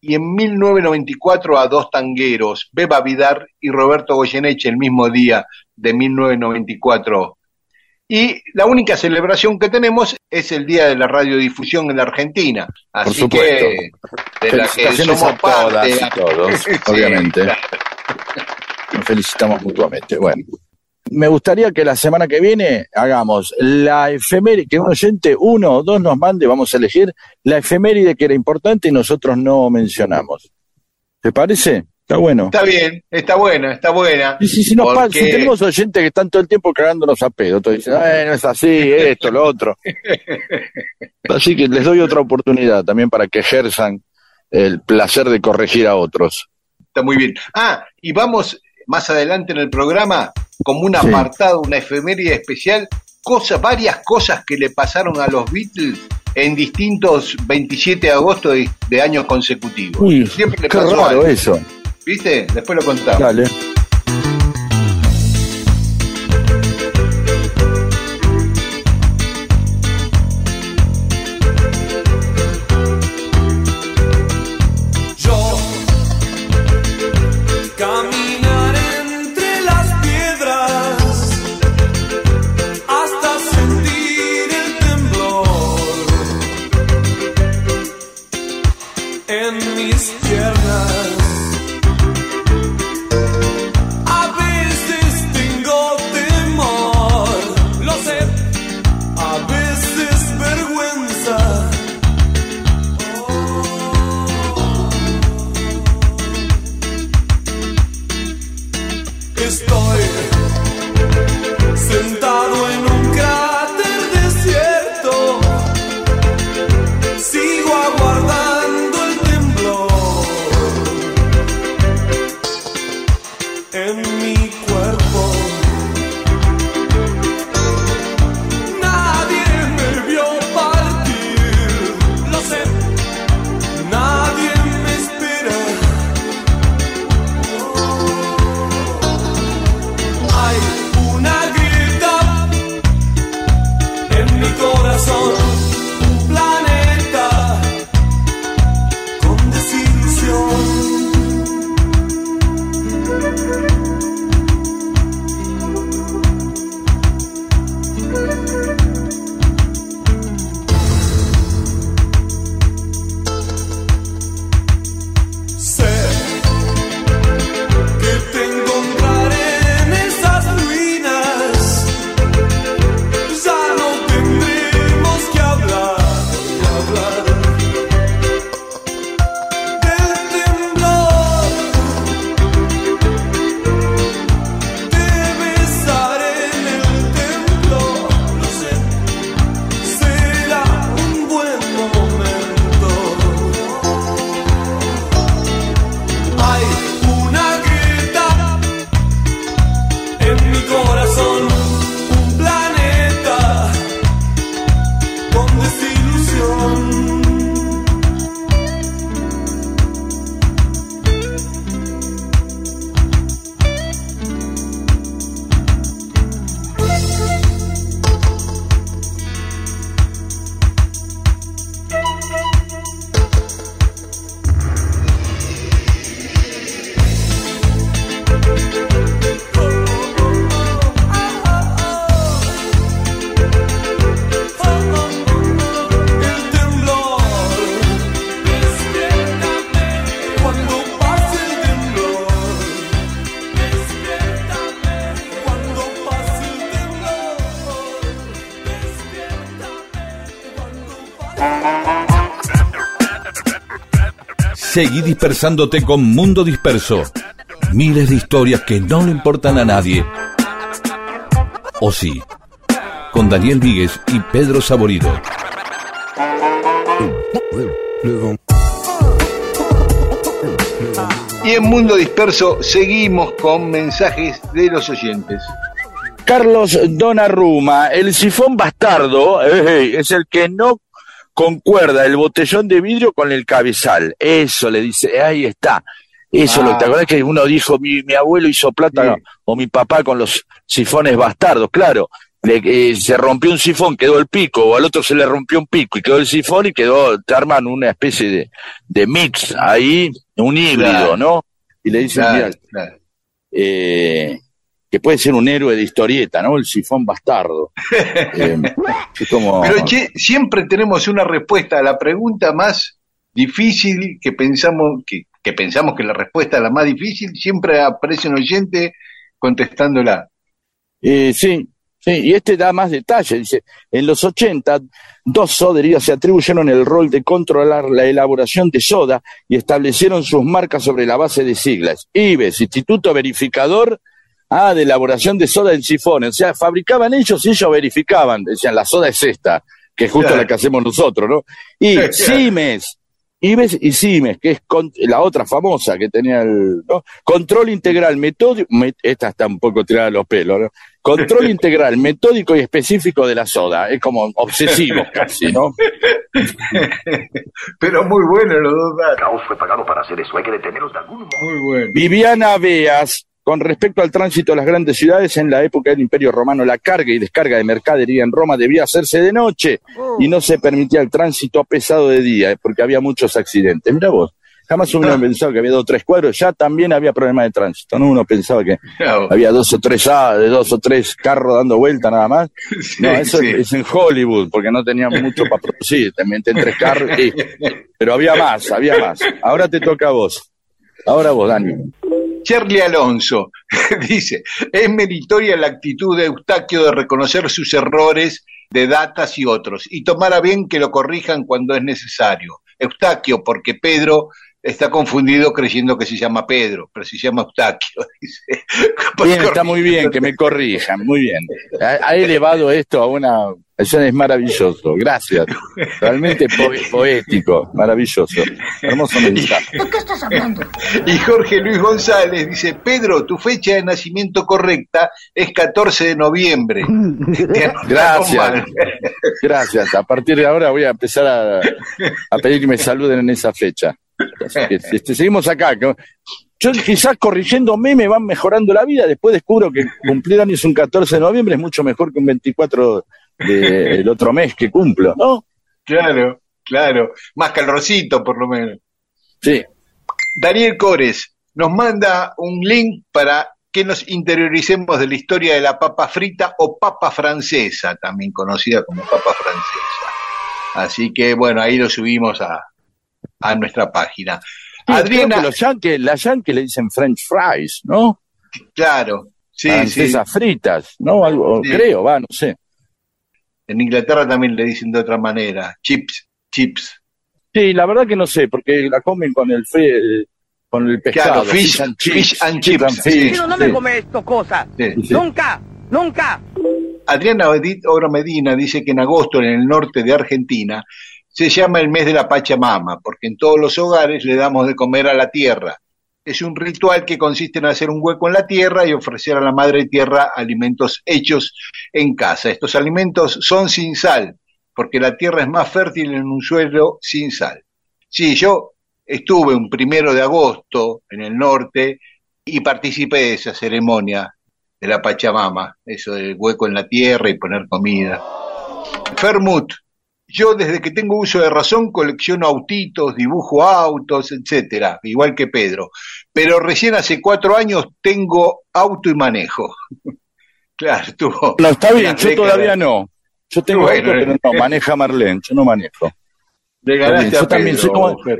y en 1994 a dos tangueros, Beba Vidar y Roberto Goyeneche, el mismo día de 1994 y la única celebración que tenemos es el Día de la Radiodifusión en la Argentina. Así que de la que somos a todas parte. y todos, Sí, obviamente. claro. Nos felicitamos mutuamente. Bueno, me gustaría que la semana que viene hagamos la efeméride, que un oyente, uno o dos nos mande, vamos a elegir la efeméride que era importante y nosotros no mencionamos. ¿Te parece? Está bueno. Está bien, está buena, está buena. Y si, si, nos porque- si tenemos oyentes que están todo el tiempo cagándonos a pedo, todos dicen, "Ay, no es así, esto, lo otro. Así que les doy otra oportunidad también para que ejerzan el placer de corregir a otros. Está muy bien. Ah, y vamos más adelante en el programa como un Sí. apartado, una efeméride especial, varias cosas que le pasaron a los Beatles en distintos 27 de agosto de, de años consecutivos. Uy, Siempre le qué pasó raro algo. eso. ¿Viste? Después lo contamos. Dale. Seguí dispersándote con Mundo Disperso. Miles de historias que no le importan a nadie. O sí, con Daniel Víguez y Pedro Saborido. Y en Mundo Disperso seguimos con mensajes de los oyentes. Carlos Donnarumma, el sifón bastardo eh, es el que no concuerda el botellón de vidrio con el cabezal. Eso le dice, ahí está. Eso, Ah. lo, ¿te acuerdas que uno dijo, mi, mi abuelo hizo plata Sí. o mi papá con los sifones bastardos? Claro, le- eh, se rompió un sifón, quedó el pico, o al otro se le rompió un pico y quedó el sifón y quedó, te arman una especie de, de mix ahí, un híbrido, Claro. ¿no? Y le dicen, Claro, mira, claro. eh, que puede ser un héroe de historieta, ¿no? El sifón bastardo. Eh, es como... Pero che, siempre tenemos una respuesta a la pregunta más difícil que pensamos que, que pensamos que la respuesta a la más difícil siempre aparece un oyente contestándola. Eh, sí, sí, y este da más detalle. Dice, en los 80, dos soderías se atribuyeron el rol de controlar la elaboración de soda y establecieron sus marcas sobre la base de siglas. IBES, Instituto Verificador ah, de Elaboración de Soda en Sifones. O sea, fabricaban ellos y ellos verificaban. Decían, la soda es esta, que es justo Claro. la que hacemos nosotros, ¿no? Y Claro. Simes. IBES y Simes, que es con- la otra famosa que tenía el ¿no? control integral metódico, esta está un poco tirada a los pelos, ¿no? Control integral, metódico y específico de la soda. Es como obsesivo casi, ¿no? Pero muy bueno los dos datos. Caos fue pagado para hacer eso. Hay que detenerlos de algún modo. Muy bueno. Viviana Beas, con respecto al tránsito de las grandes ciudades, en la época del Imperio Romano, la carga y descarga de mercadería en Roma debía hacerse de noche y no se permitía el tránsito pesado de día, eh, porque había muchos accidentes. Mira vos, jamás uno pensaba que había dos o tres cuadros, ya también había problemas de tránsito, ¿no? Uno pensaba que había dos o tres ah, de dos o tres carros dando vuelta nada más. Sí, No, eso sí. es en Hollywood, porque no tenían mucho para producir, te meten tres carros, y- pero había más, había más. Ahora te toca a vos. Ahora vos, Dani. Charlie Alonso dice, es meritoria la actitud de Eustaquio de reconocer sus errores de datas y otros y tomar a bien que lo corrijan cuando es necesario. Eustaquio, porque Pedro está confundido creyendo que se llama Pedro, pero se llama Eustaquio. Dice. Bien, está muy bien que me corrijan, muy bien. Ha, ha elevado esto a una... Eso es maravilloso, gracias. Realmente poético, maravilloso. Hermoso mensaje. Y Jorge Luis González dice, Pedro, tu fecha de nacimiento correcta es 14 de noviembre. Gracias. Gracias. A partir de ahora voy a empezar a, a pedir que me saluden en esa fecha. Que, este, seguimos acá. Yo quizás corrigiéndome me van mejorando la vida. Después descubro que cumplir años un 14 de noviembre es mucho mejor que un 24 del otro mes que cumplo, ¿no? Claro, claro. Más calorcito, por lo menos. Sí. Daniel Cores nos manda un link para que nos interioricemos de la historia de la papa frita o papa francesa, también conocida como papa francesa. Así que bueno, ahí lo subimos a, a nuestra página. Adriana, que los yankees, las yankees le dicen French fries, ¿no? claro, sí, sí. Francesas fritas, ¿no? Algo, Sí. creo, va, no sé. En Inglaterra también le dicen de otra manera, chips, chips. Sí, la verdad que no sé, porque la comen con el fri- con el pescado. Claro, fish- and fish and chips chips, fish, sí. sí. come esto cosas. Sí. Sí. Nunca, nunca. Adriana Edith Oro Medina dice que en agosto en el norte de Argentina se llama el mes de la Pachamama, porque en todos los hogares le damos de comer a la tierra. Es un ritual que consiste en hacer un hueco en la tierra y ofrecer a la madre tierra alimentos hechos en casa. Estos alimentos son sin sal, porque la tierra es más fértil en un suelo sin sal. Sí, yo estuve un primero de agosto en el norte y participé de esa ceremonia de la Pachamama, eso del hueco en la tierra y poner comida. Fermut, yo desde que tengo uso de razón colecciono autitos, dibujo autos, etcétera, igual que Pedro. Pero recién hace cuatro años tengo auto y manejo. claro, tuvo. No, está bien, yo décadas. todavía no. Yo tengo Bueno, auto, pero no, maneja Marlene, yo no manejo. Bien, ganaste Yo también soy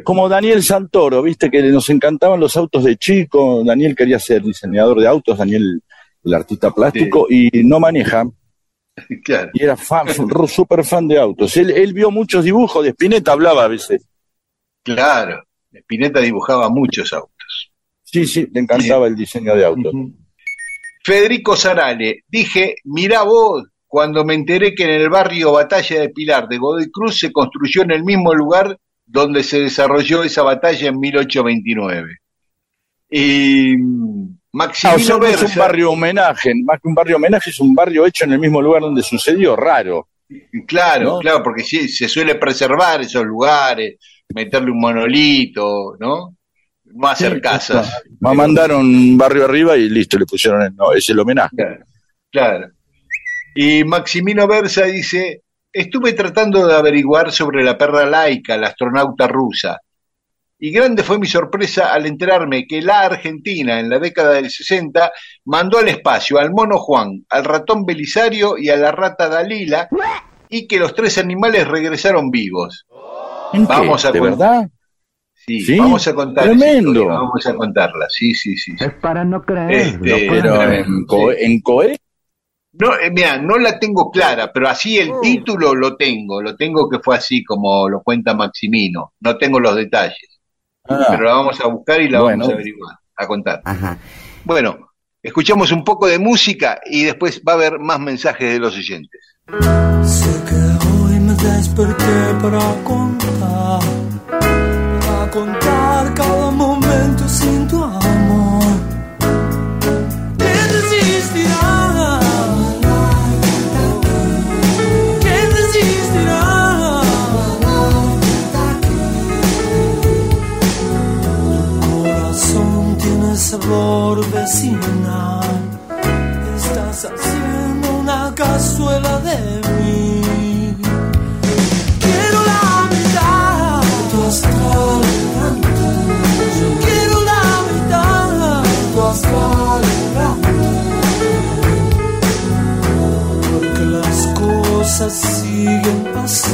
como Daniel Santoro, viste que nos encantaban los autos de chico. Daniel quería ser diseñador de autos, Daniel, el artista plástico, y no maneja. Claro. Y era fan, súper fan de autos. Él, él vio muchos dibujos de Spinetta, hablaba a veces. Claro, Spinetta dibujaba muchos autos. Sí, sí, le encantaba el diseño de autos. Federico Sarale, dije, mirá vos, cuando me enteré que en el barrio Batalla de Pilar de Godoy Cruz se construyó en el mismo lugar donde se desarrolló esa batalla en 1829. Y Ah, o Maximino sea, no es un barrio homenaje, más que un barrio homenaje, es un barrio hecho en el mismo lugar donde sucedió, raro. Claro, ¿no? claro, porque sí, se suele preservar esos lugares, meterle un monolito, ¿no? No hacer Sí, casas. Ma- Mandaron un barrio arriba y listo, le pusieron el, no, es el homenaje. Claro, claro. Y Maximino Versa dice, estuve tratando de averiguar sobre la perra laica, la astronauta rusa, y grande fue mi sorpresa al enterarme que la Argentina en la década del 60 mandó al espacio al mono Juan, al ratón Belisario y a la rata Dalila, y que los tres animales regresaron vivos. ¿En qué? Vamos a ¿De verdad? Sí, Sí, vamos a contar. tremendo. historia, Vamos a contarla, sí, sí, sí. sí. Es para no creer. Este, Pero en, Co- en Coe, No, eh, mira, no la tengo clara, pero así el título lo tengo, lo tengo que fue así como lo cuenta Maximino, no tengo los detalles, Ah, pero la vamos a buscar y la Bueno. vamos a averiguar, a contar. Bueno, escuchamos un poco de música y después va a haber más mensajes de los oyentes. Sé que hoy me desperté para contar, para contar cada momento sin tu amor. Por vecina. Estás haciendo una cazuela de mí. Quiero la mitad de tu astral quiero la mitad de tu astral. Porque las cosas siguen así.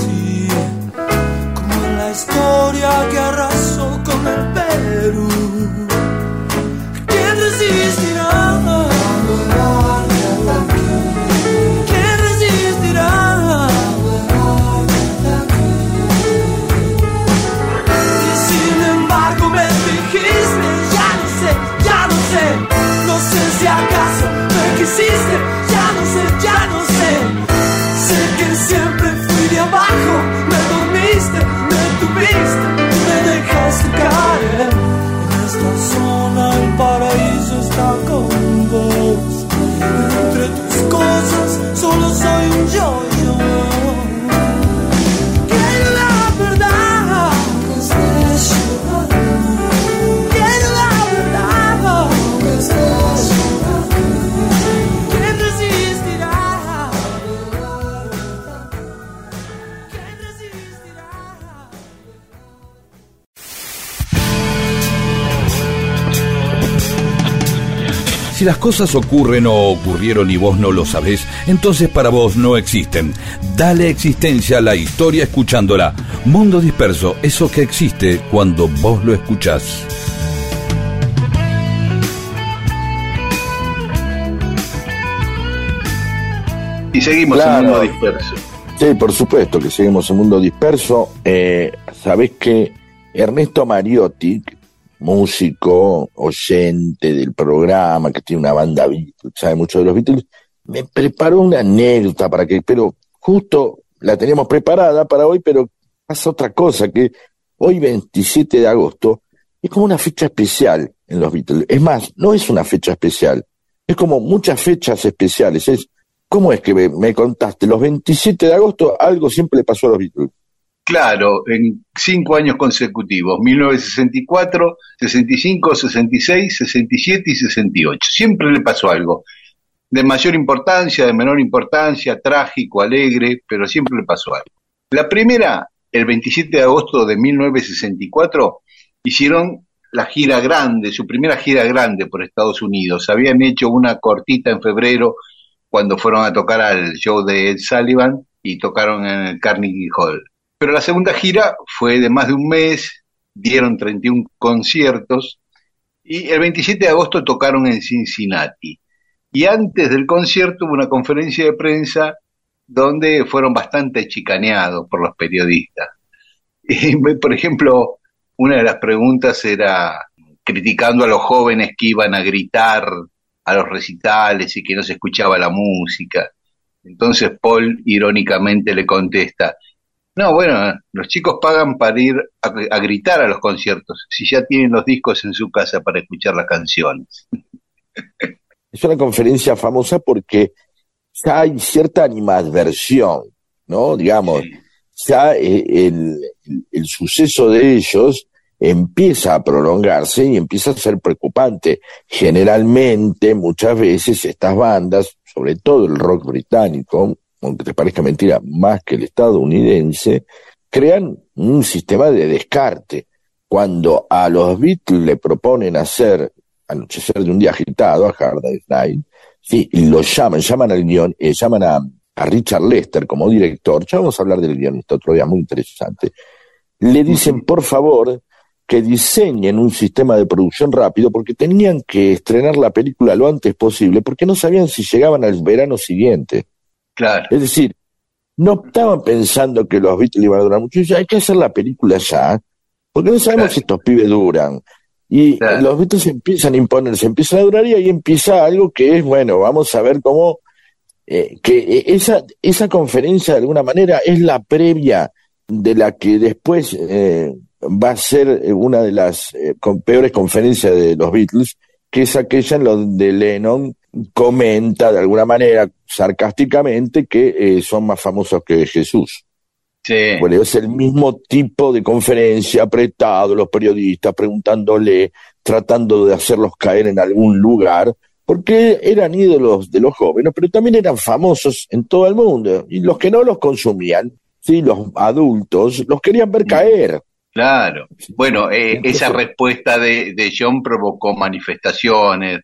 Si las cosas ocurren o ocurrieron y vos no lo sabés, entonces para vos no existen. Dale existencia a la historia escuchándola. Mundo disperso, eso que existe cuando vos lo escuchás. Y seguimos Claro. en mundo disperso. Sí, por supuesto que seguimos en mundo disperso. Eh, Sabés que Ernesto Mariotti, músico, oyente del programa, que tiene una banda sabe mucho de los Beatles, me preparó una anécdota para que, pero justo la teníamos preparada para hoy, pero pasa otra cosa, que hoy 27 de agosto es como una fecha especial en los Beatles. Es más, no es una fecha especial, es como muchas fechas especiales. Es, ¿Cómo es que me, me contaste? Los 27 de agosto algo siempre le pasó a los Beatles. Claro, en cinco años consecutivos, 1964, 65, 66, 67 y 68. Siempre le pasó algo. De mayor importancia, de menor importancia, trágico, alegre, pero siempre le pasó algo. La primera, el 27 de agosto de 1964, hicieron la gira grande, su primera gira grande por Estados Unidos. Habían hecho una cortita en febrero cuando fueron a tocar al show de Ed Sullivan y tocaron en el Carnegie Hall. Pero la segunda gira fue de más de un mes, dieron 31 conciertos y el 27 de agosto tocaron en Cincinnati. Y antes del concierto hubo una conferencia de prensa donde fueron bastante chicaneados por los periodistas. Y, por ejemplo, una de las preguntas era criticando a los jóvenes que iban a gritar a los recitales y que no se escuchaba la música. Entonces Paul irónicamente le contesta, no, bueno, los chicos pagan para ir a, a gritar a los conciertos, si ya tienen los discos en su casa para escuchar las canciones. Es una conferencia famosa porque ya hay cierta animadversión, ¿no? Digamos, ya eh, el, el- el suceso de ellos empieza a prolongarse y empieza a ser preocupante. Generalmente, muchas veces, estas bandas, sobre todo el rock británico, aunque te parezca mentira, más que el estadounidense, crean un sistema de descarte. Cuando a los Beatles le proponen hacer Anochecer de un día agitado, a Hard Day's Night, sí, y lo llaman, llaman al guion, eh, llaman a, a Richard Lester como director, ya vamos a hablar del guionista otro día, muy interesante, le dicen, por favor, que diseñen un sistema de producción rápido porque tenían que estrenar la película lo antes posible porque no sabían si llegaban al verano siguiente. Claro. Es decir, no estaban pensando que los Beatles iban a durar mucho, hay que hacer la película ya, porque no sabemos Claro. si estos pibes duran. Y Claro. los Beatles empiezan a imponerse, empiezan a durar y ahí empieza algo que es, bueno, vamos a ver cómo, eh, que eh, esa, esa conferencia de alguna manera es la previa de la que después eh, va a ser una de las eh, con- peores conferencias de los Beatles, que es aquella en donde Lennon comenta de alguna manera sarcásticamente que eh, son más famosos que Jesús. Sí. Bueno, es el mismo tipo de conferencia, apretado, los periodistas preguntándole tratando de hacerlos caer en algún lugar, porque eran ídolos de los jóvenes, pero también eran famosos en todo el mundo. Y los que no los consumían, sí, los adultos, los querían ver caer. Claro. Bueno, eh, esa respuesta de, de John provocó manifestaciones,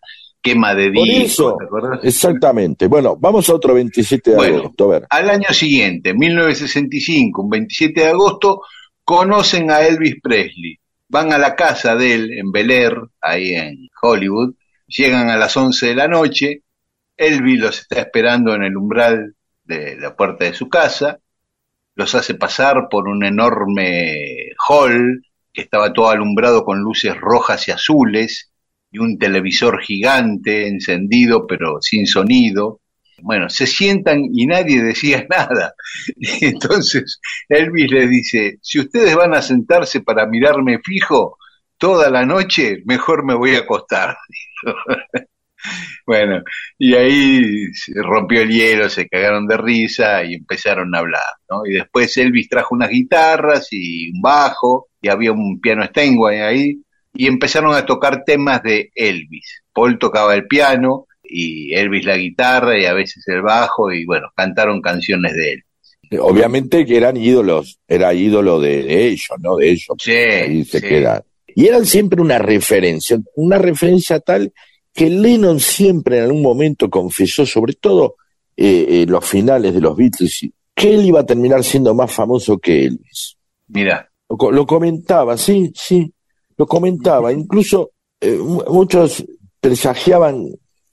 quema de Por discos, eso, ¿te acuerdas? exactamente. Bueno, vamos a otro 27 de Bueno. agosto, a ver. Al año siguiente, 1965, un 27 de agosto, conocen a Elvis Presley. Van a la casa de él en Bel Air, ahí en Hollywood. Llegan a las 11 de la noche. Elvis los está esperando en el umbral de la puerta de su casa. Los hace pasar por un enorme hall que estaba todo alumbrado con luces rojas y azules y un televisor gigante encendido pero sin sonido. Bueno, se sientan y nadie decía nada. Entonces Elvis les dice, si ustedes van a sentarse para mirarme fijo toda la noche, mejor me voy a acostar. Bueno, y ahí se rompió el hielo, se cagaron de risa y empezaron a hablar, ¿no? Y después Elvis trajo unas guitarras y un bajo, y había un piano Steinway ahí, y empezaron a tocar temas de Elvis. Paul tocaba el piano y Elvis la guitarra y a veces el bajo, y bueno, cantaron canciones de él. Obviamente que eran ídolos, era ídolo de, de ellos, ¿no? De ellos. Sí, Ahí se sí. queda. Y eran siempre una referencia, una referencia tal que Lennon siempre en algún momento confesó, sobre todo eh, eh, los finales de los Beatles, que él iba a terminar siendo más famoso que Elvis. Mira, lo comentaba, sí, sí, lo comentaba. Incluso eh, mu- muchos presagiaban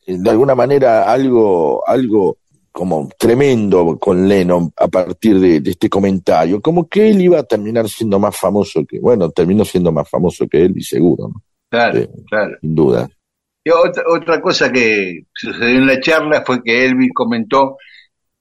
eh, de alguna manera algo, algo como tremendo con Lennon a partir de, de este comentario, como que él iba a terminar siendo más famoso que, bueno, terminó siendo más famoso que Elvis, seguro, ¿no? claro, claro. sin duda. Y otra, otra cosa que sucedió en la charla fue que Elvis comentó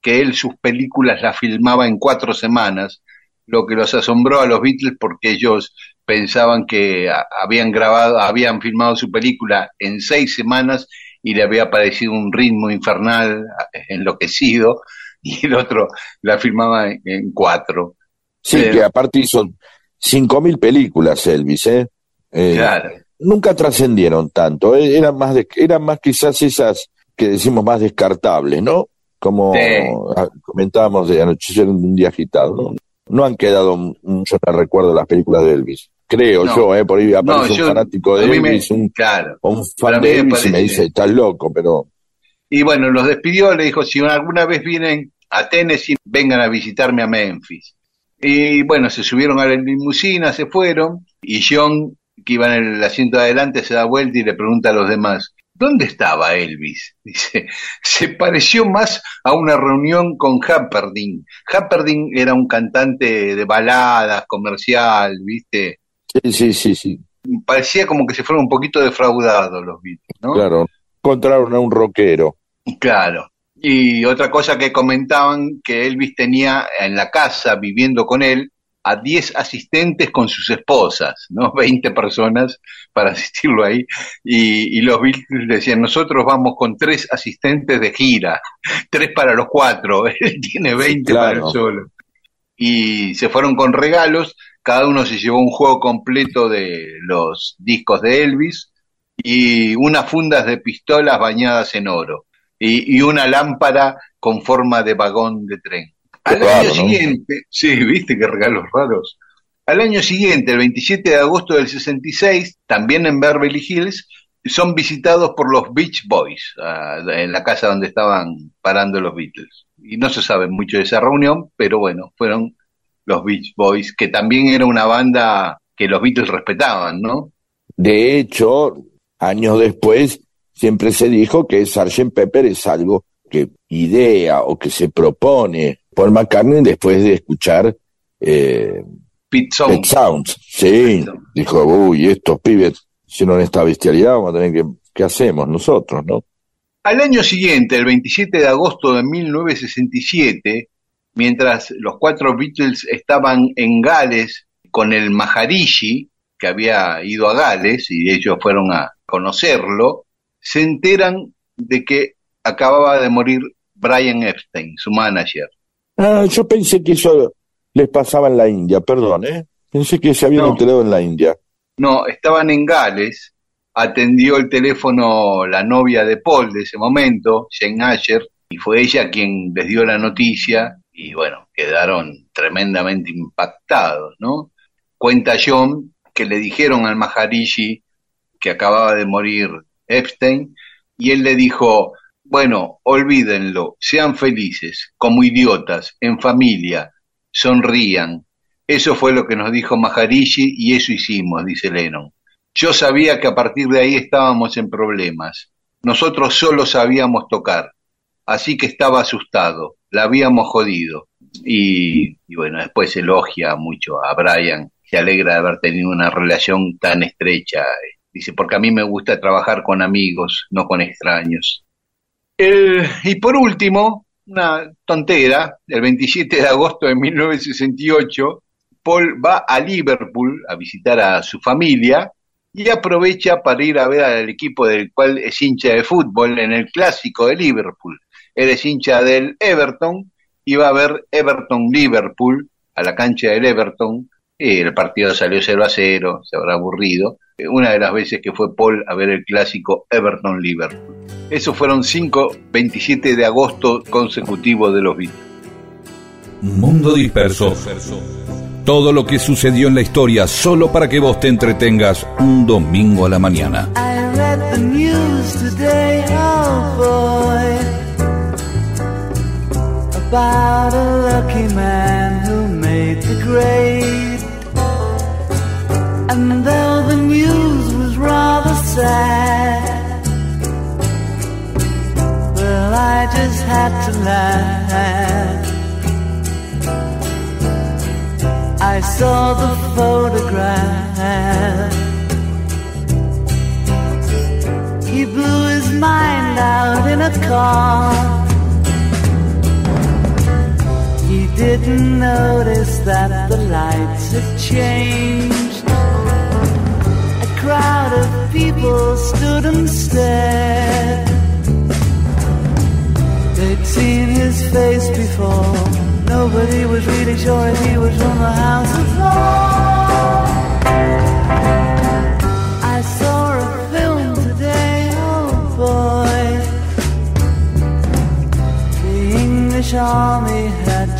que él sus películas las filmaba en cuatro semanas, lo que los asombró a los Beatles porque ellos pensaban que habían grabado, habían filmado su película en seis semanas y le había parecido un ritmo infernal, enloquecido, y el otro la filmaba en, cuatro. Sí, que aparte hizo cinco mil películas Elvis, ¿eh? Eh, Claro, nunca trascendieron tanto, eh, eran más de, eran más quizás esas que decimos más descartables, ¿no? Como Sí. comentábamos de Anochecer en un día agitado, ¿no? No han quedado mucho en el recuerdo las películas de Elvis. Creo No. yo, ¿eh? Por ahí aparece No, un fanático de mí me- Elvis, un, claro. un fan de Elvis y me dice, estás loco, pero Y bueno, los despidió, le dijo, si alguna vez vienen a Tennessee, vengan a visitarme a Memphis. Y bueno, se subieron a la limusina, se fueron, y John, que iba en el asiento de adelante, se da vuelta y le pregunta a los demás, ¿dónde estaba Elvis? Dice, se pareció más a una reunión con Hamperdin. Hamperdin era un cantante de baladas, comercial, ¿viste? Sí, sí, sí, sí, Parecía como que se fueron un poquito defraudados los Beatles, ¿no? claro. Encontraron a un rockero. Claro. Y otra cosa que comentaban que Elvis tenía en la casa viviendo con él a 10 asistentes con sus esposas, ¿no? 20 personas para asistirlo ahí. Y, y los Beatles decían, nosotros vamos con tres asistentes de gira, tres para los cuatro, él tiene 20 para claro. él solo. Y se fueron con regalos, cada uno se llevó un juego completo de los discos de Elvis y unas fundas de pistolas bañadas en oro y, y una lámpara con forma de vagón de tren. Qué Al raro, año ¿no? siguiente, sí, viste qué regalos raros. Al año siguiente, el 27 de agosto del 66, también en Beverly Hills, son visitados por los Beach Boys, ah, en la casa donde estaban parando los Beatles. Y no se sabe mucho de esa reunión, pero bueno, fueron los Beach Boys, que también era una banda que los Beatles respetaban, ¿no? De hecho, años después, siempre se dijo que Sgt. Pepper es algo que idea o que se propone Paul McCartney después de escuchar eh. Pet Sounds. Sí, dijo, uy, estos pibes hicieron esta bestialidad, vamos a tener que, ¿qué hacemos nosotros, no? Al año siguiente, el 27 de agosto de 1967, mientras los cuatro Beatles estaban en Gales con el Maharishi, que había ido a Gales y ellos fueron a conocerlo, se enteran de que acababa de morir Brian Epstein, su manager. Ah, yo pensé que eso les pasaba en la India, perdón, ¿eh? Pensé que se habían No. enterado en la India. No, estaban en Gales atendió el teléfono la novia de Paul de ese momento, Jane Asher, y fue ella quien les dio la noticia y bueno, quedaron tremendamente impactados, ¿no? Cuenta John que le dijeron al Maharishi que acababa de morir Epstein y él le dijo, bueno, olvídenlo, sean felices, como idiotas, en familia, sonrían. Eso fue lo que nos dijo Maharishi y eso hicimos, dice Lennon. Yo sabía que a partir de ahí estábamos en problemas. Nosotros solo sabíamos tocar, así que estaba asustado, la habíamos jodido. Y, bueno, después elogia mucho a Brian, se alegra de haber tenido una relación tan estrecha. Dice, porque a mí me gusta trabajar con amigos, no con extraños. El- y por último, una tontera, el 27 de agosto de 1968, Paul va a Liverpool a visitar a su familia y aprovecha para ir a ver al equipo del cual es hincha de fútbol en el clásico de Liverpool. Él es hincha del Everton y va a ver Everton-Liverpool a la cancha del Everton. Y el partido salió 0 a 0, se habrá aburrido. Eh, Una de las veces que fue Paul a ver el clásico Everton-Liverpool. Esos fueron cinco 27 de agosto consecutivos de los Beatles. Mundo disperso. Todo lo que sucedió en la historia solo para que vos te entretengas un domingo a la mañana. About a lucky man who made the grade. And though the news was rather sad, well, I just had to laugh. I saw the photograph. He blew his mind out in a car. Didn't notice that the lights had changed. A crowd of people stood and stared. They'd seen his face before. Nobody was really sure if he was from the House of Lords. I saw a film today, oh boy. The English army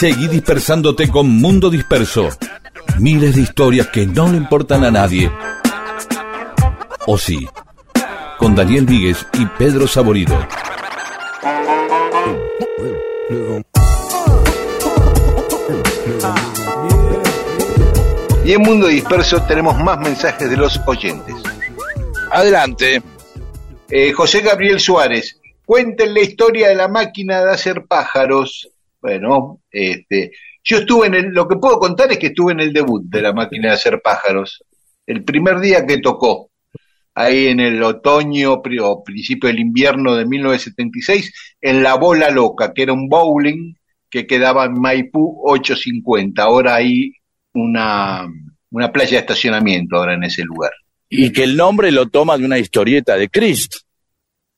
Seguí dispersándote con Mundo Disperso. Miles de historias que no le importan a nadie. O sí, con Daniel Víguez y Pedro Saborido. Y en Mundo Disperso tenemos más mensajes de los oyentes. Adelante. Eh, José Gabriel Suárez, cuenten la historia de la máquina de hacer pájaros. Bueno, este, yo estuve en el, lo que puedo contar es que estuve en el debut de la máquina de hacer pájaros, el primer día que tocó, ahí en el otoño o principio del invierno de 1976, en la Bola Loca, que era un bowling que quedaba en Maipú 850. Ahora hay una, una playa de estacionamiento ahora en ese lugar. Y que el nombre lo toma de una historieta de Christ.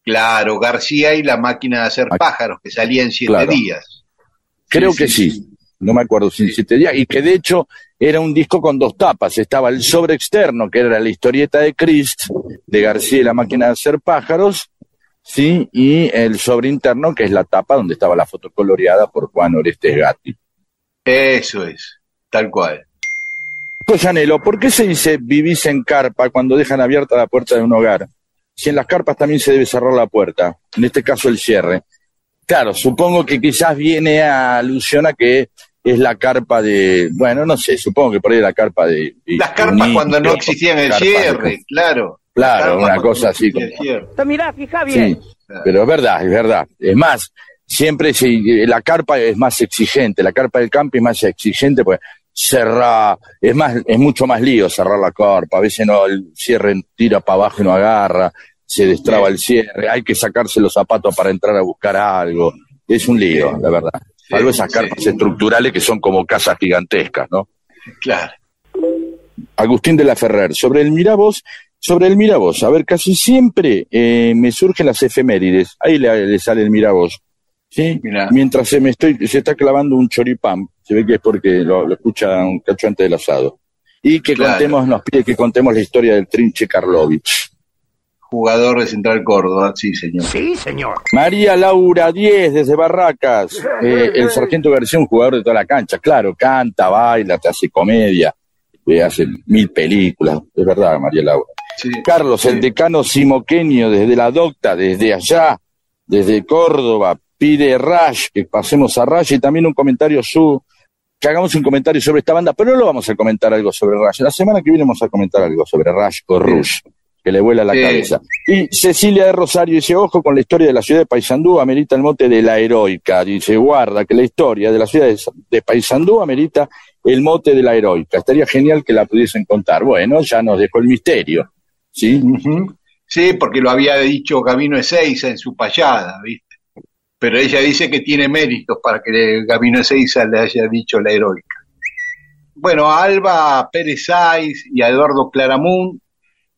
Claro, García y la máquina de hacer pájaros, que salía en siete Claro. días. Creo Sí, que sí, sí. No me acuerdo si en siete días. Y que de hecho era un disco con dos tapas. Estaba el sobre externo, que era la historieta de Christ, de García y la máquina de hacer pájaros. Sí, y el sobre interno, que es la tapa donde estaba la foto coloreada por Juan Orestes Gatti. Eso es, tal cual. Coyanelo, ¿por qué se dice vivís en carpa cuando dejan abierta la puerta de un hogar? Si en las carpas también se debe cerrar la puerta, en este caso el cierre. Claro, supongo que quizás viene a alusión a que es la carpa de, bueno, no sé, supongo que por ahí la carpa de... de- Las carpas un cuando no existían el de- cierre, claro. Claro, una cosa así sí, como... mirá, fija Sí, bien. pero es verdad, es verdad. Es más, siempre si, la carpa es más exigente, la carpa del campo es más exigente, pues cerrar, es más, es mucho más lío cerrar la carpa, a veces no, el cierre tira para abajo y no agarra, se destraba el cierre, hay que sacarse los zapatos para entrar a buscar algo, es un lío, la verdad. Salvo esas carpas estructurales que son como casas gigantescas, ¿no? Claro. Agustín de la Ferrer, sobre el Miravoz, sobre el Miravoz, a ver, casi siempre eh, me surgen las efemérides, ahí le, le sale el Miravoz, ¿sí? Mirá. Mientras se me estoy, se está clavando un choripán, se ve que es porque lo, lo escucha un cacho antes del asado. Y que Claro. contemos, nos pide que contemos la historia del Trinche Karlovich. Jugador de Central Córdoba, sí, señor. Sí, señor. María Laura 10 desde Barracas. Eh, el sargento García, un jugador de toda la cancha. Claro, canta, baila, te hace comedia, eh, hace mil películas. Es verdad, María Laura. Sí. Carlos, Sí. el decano simoqueño desde la docta, desde allá, desde Córdoba, pide Rash, que pasemos a Rash y también un comentario su, que hagamos un comentario sobre esta banda, pero no lo vamos a comentar algo sobre Rash. La semana que viene vamos a comentar algo sobre Rash o Rush, que le vuela la Sí. cabeza. Y Cecilia de Rosario dice, ojo con la historia de la ciudad de Paysandú, amerita el mote de la heroica. Dice, guarda que la historia de la ciudad de, Paysandú amerita el mote de la heroica. Estaría genial que la pudiesen contar. Bueno, ya nos dejó el misterio. ¿Sí? Sí, porque lo había dicho Gabino Ezeiza en su payada, ¿viste? Pero ella dice que tiene méritos para que Gabino Ezeiza le haya dicho la heroica. Bueno, a Alba Pérez Saiz y a Eduardo Claramunt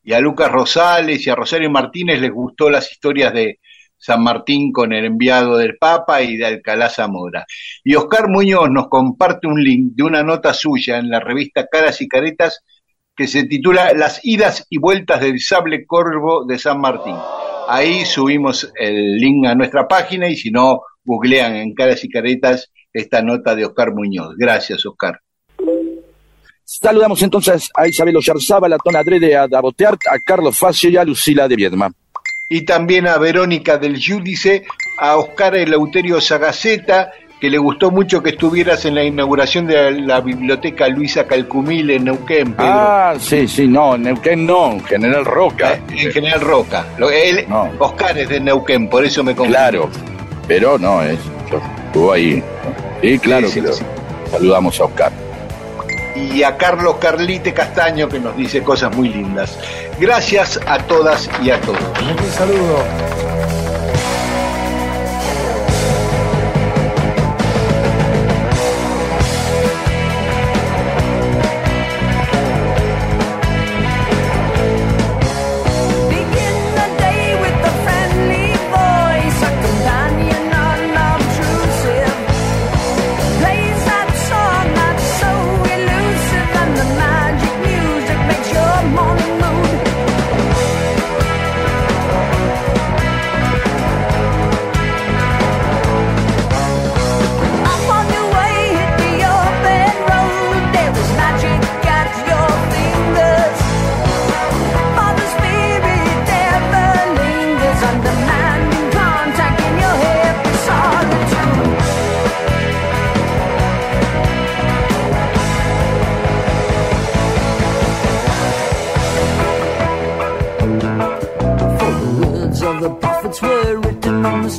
y a Lucas Rosales y a Rosario Martínez les gustó las historias de San Martín con el enviado del Papa y de Alcalá Zamora. Y Oscar Muñoz nos comparte un link de una nota suya en la revista Caras y Caretas que se titula Las idas y vueltas del sable corvo de San Martín. Ahí subimos el link a nuestra página y si no, googlean en Caras y Caretas esta nota de Oscar Muñoz. Gracias, Oscar. Saludamos entonces a Isabel Oyarzaba, la Tona Adrede, a Daboteart, a Carlos Facio y a Lucila de Viedma. Y también a Verónica del Giudice, a Oscar Eleuterio Sagaceta, que le gustó mucho que estuvieras en la inauguración de la biblioteca Luisa Calcumil en Neuquén, Pedro. Ah, sí, sí, no, Neuquén no, en General Roca. en General Roca. Lo- él- No. Oscar es de Neuquén, por eso me confundí. Claro, pero no, es, yo estuvo ahí. Sí, claro Sí, sí, que lo- saludamos a Oscar. y a Carlos Carlite Castaño que nos dice cosas muy lindas. Gracias a todas y a todos. Un saludo.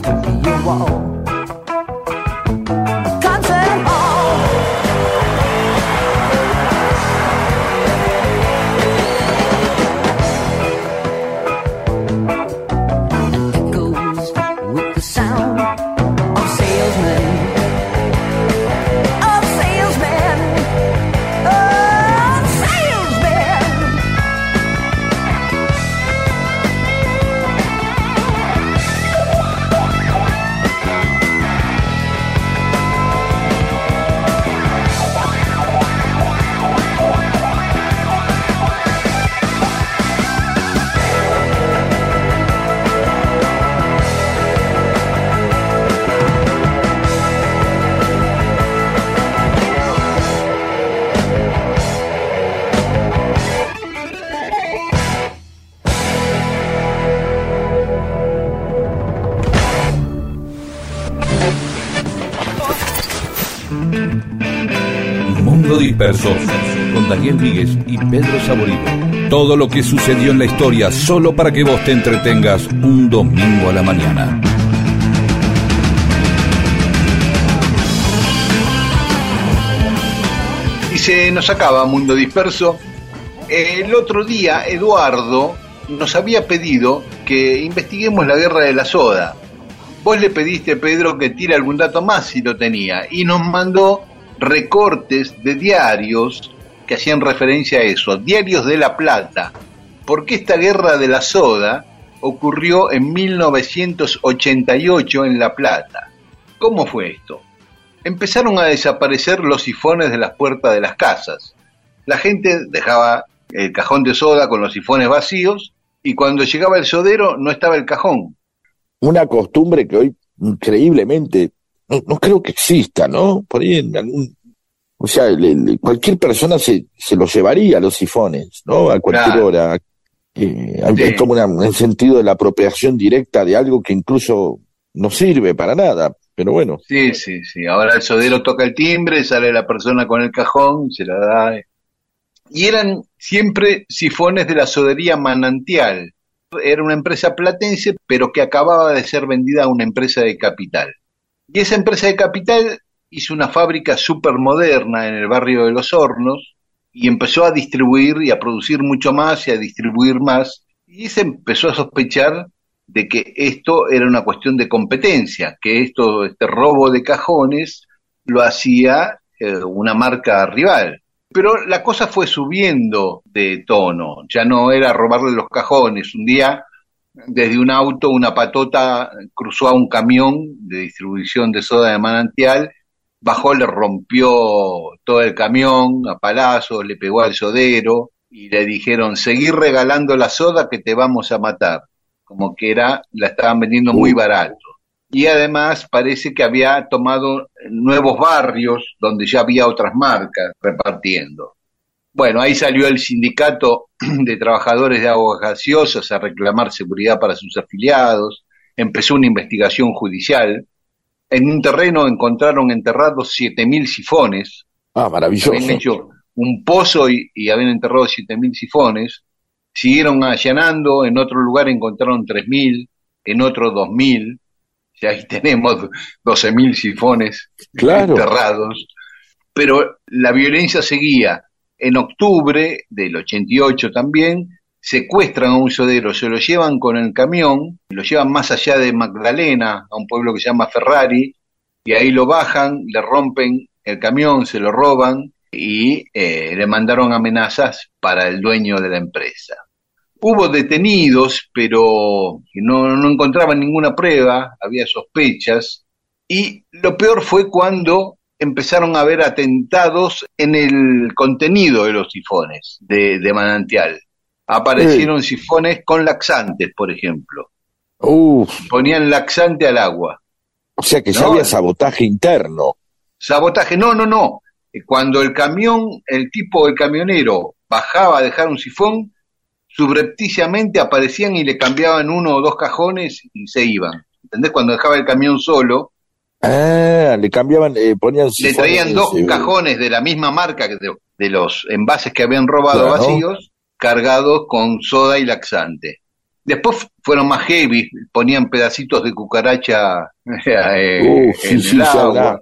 Thank you. Lo que sucedió en la historia solo para que vos te entretengas un domingo a la mañana. Y se nos acaba Mundo Disperso. El otro día Eduardo nos había pedido que investiguemos la guerra de la soda. Vos le pediste, Pedro, que tire algún dato más si lo tenía. Y nos mandó recortes de diarios que hacían referencia a eso. Diarios de La Plata. Porque esta guerra de la soda ocurrió en 1988 en La Plata. ¿Cómo fue esto? Empezaron a desaparecer los sifones de las puertas de las casas. La gente dejaba el cajón de soda con los sifones vacíos y cuando llegaba el sodero no estaba el cajón. Una costumbre que hoy increíblemente no, no creo que exista, ¿no? Por ahí en algún o sea, le- le- cualquier persona se, se los llevaría los sifones, ¿no? A cualquier Claro. hora. Eh, hay, Sí. hay como una- un sentido de la apropiación directa de algo que incluso no sirve para nada. Pero bueno, Sí, sí, sí. Ahora el sodero toca el timbre, sale la persona con el cajón, se la da. Y eran siempre sifones de la sodería Manantial. Era una empresa platense, pero que acababa de ser vendida a una empresa de capital. Y esa empresa de capital hizo una fábrica súper moderna en el barrio de Los Hornos y empezó a distribuir y a producir mucho más y a distribuir más. Y se empezó a sospechar de que esto era una cuestión de competencia, que esto, este robo de cajones lo hacía eh, una marca rival. Pero la cosa fue subiendo de tono, ya no era robarle los cajones. Un día, desde un auto, una patota cruzó a un camión de distribución de soda de manantial, bajó, le rompió todo el camión a palazos, le pegó al sodero y le dijeron, seguir regalando la soda que te vamos a matar como que era, la estaban vendiendo muy barato. Y además parece que había tomado nuevos barrios donde ya había otras marcas repartiendo. Bueno, ahí salió el sindicato de trabajadores de aguas gaseosas a reclamar seguridad para sus afiliados, empezó una investigación judicial, en un terreno encontraron enterrados 7.000 sifones, ah, maravilloso. habían hecho un pozo y, y habían enterrado 7.000 sifones. Siguieron allanando, en otro lugar encontraron 3.000, en otro 2.000. Y ahí tenemos 12.000 sifones Claro. enterrados. Pero la violencia seguía. En octubre del 88 también secuestran a un sodero, se lo llevan con el camión, lo llevan más allá de Magdalena, a un pueblo que se llama Ferrari, y ahí lo bajan, le rompen el camión, se lo roban y eh, le mandaron amenazas para el dueño de la empresa. Hubo detenidos, pero no, encontraban ninguna prueba, había sospechas, y lo peor fue cuando empezaron a haber atentados en el contenido de los sifones de manantial. Aparecieron sifones con laxantes, por ejemplo. Uf, Ponían laxante al agua. o sea que ya había sabotaje interno. Sabotaje, no, no, no. Cuando el camión, el tipo, el camionero, bajaba a dejar un sifón, subrepticiamente aparecían y le cambiaban uno o dos cajones y se iban. ¿Entendés? Cuando dejaba el camión solo, Ah, le cambiaban, eh, ponían le traían dos eh, cajones de la misma marca que de, de los envases que habían robado Claro. vacíos, cargados con soda y laxante. Después fueron más heavy, ponían pedacitos de cucaracha eh, sí, en sí, el agua.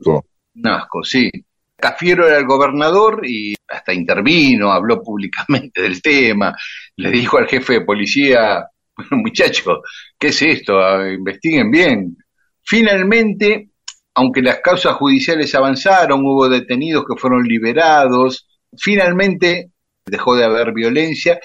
Un asco, sí. Cafiero era el gobernador y hasta intervino, habló públicamente del tema, le dijo al jefe de policía, bueno, muchachos, ¿qué es esto? Ah, Investiguen bien. Finalmente, aunque las causas judiciales avanzaron, hubo detenidos que fueron liberados, finalmente dejó de haber violencia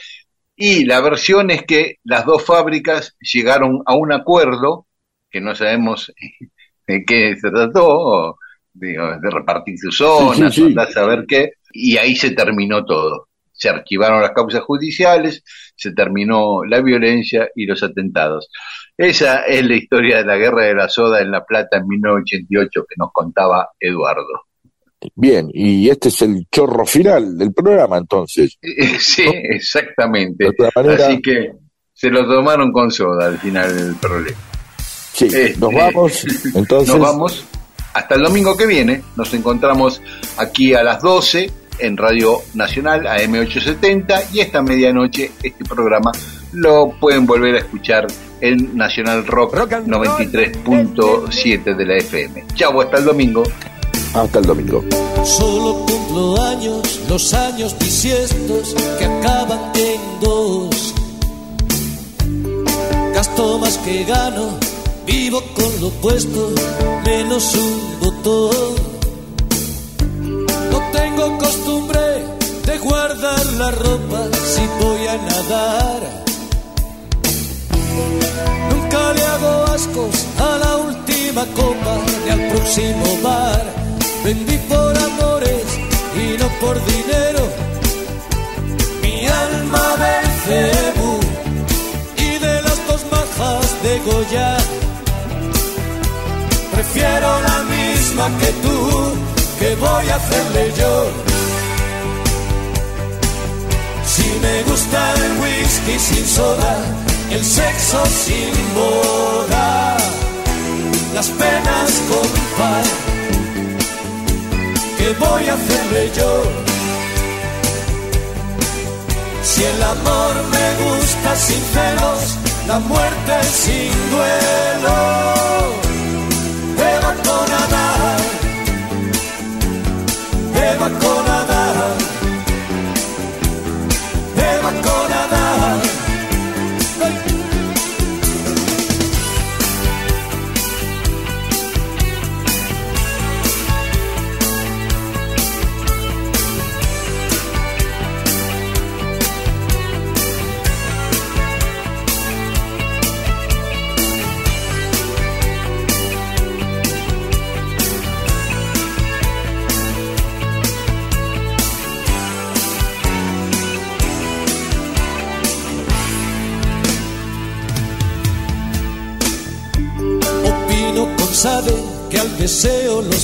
y la versión es que las dos fábricas llegaron a un acuerdo, que no sabemos de qué se trató, digo, de repartir sus zonas, Sí, saber qué, y ahí se terminó todo. Se archivaron las causas judiciales, se terminó la violencia y los atentados. Esa es la historia de la guerra de la soda en La Plata en 1988 que nos contaba Eduardo. Bien, y este es el chorro final del programa entonces. Sí, exactamente. De otra manera- Así que se lo tomaron con soda al final del problema. Sí, Este, nos vamos, entonces. Nos vamos hasta el domingo que viene. Nos encontramos aquí a las 12 en Radio Nacional AM870 y esta medianoche este programa lo pueden volver a escuchar en Nacional Rock, 93.7 de la FM. Chau, hasta el domingo. Hasta el domingo. Solo cumplo años, los años bisiestos que acaban en dos. Gasto más que gano, vivo con lo puesto, menos un botón. No tengo costumbre de guardar la ropa si voy a nadar. Nunca le hago ascos a la última copa ni al próximo bar. Vendí por amores y no por dinero. Mi alma del cebú y de las dos majas de Goya. Prefiero la misma que tú, que voy a hacerle yo. Si me gusta el whisky sin soda, el sexo sin boda, las penas con par, ¿qué voy a hacerle yo? Si el amor me gusta sin celos, la muerte sin duelo, Eva con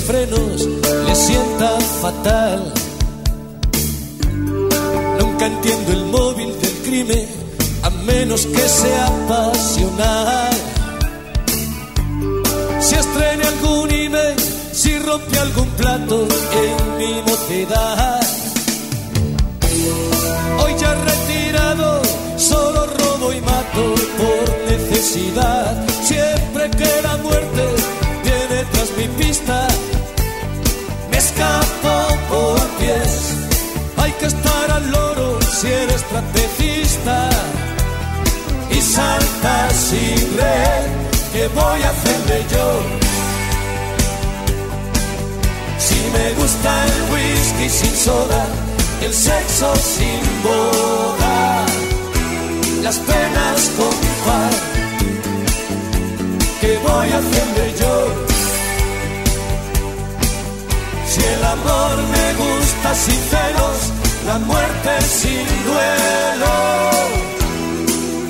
frenos le sienta fatal. Nunca entiendo el móvil del crimen a menos que sea pasional. Si estrena algún email, si rompe algún plato en mi mocedad. Y salta sin red. ¿Qué voy a hacerle yo? Si me gusta el whisky sin soda, el sexo sin boda, las penas con par, ¿qué voy a hacerle yo? Si el amor me gusta sin celos, la muerte sin duelo,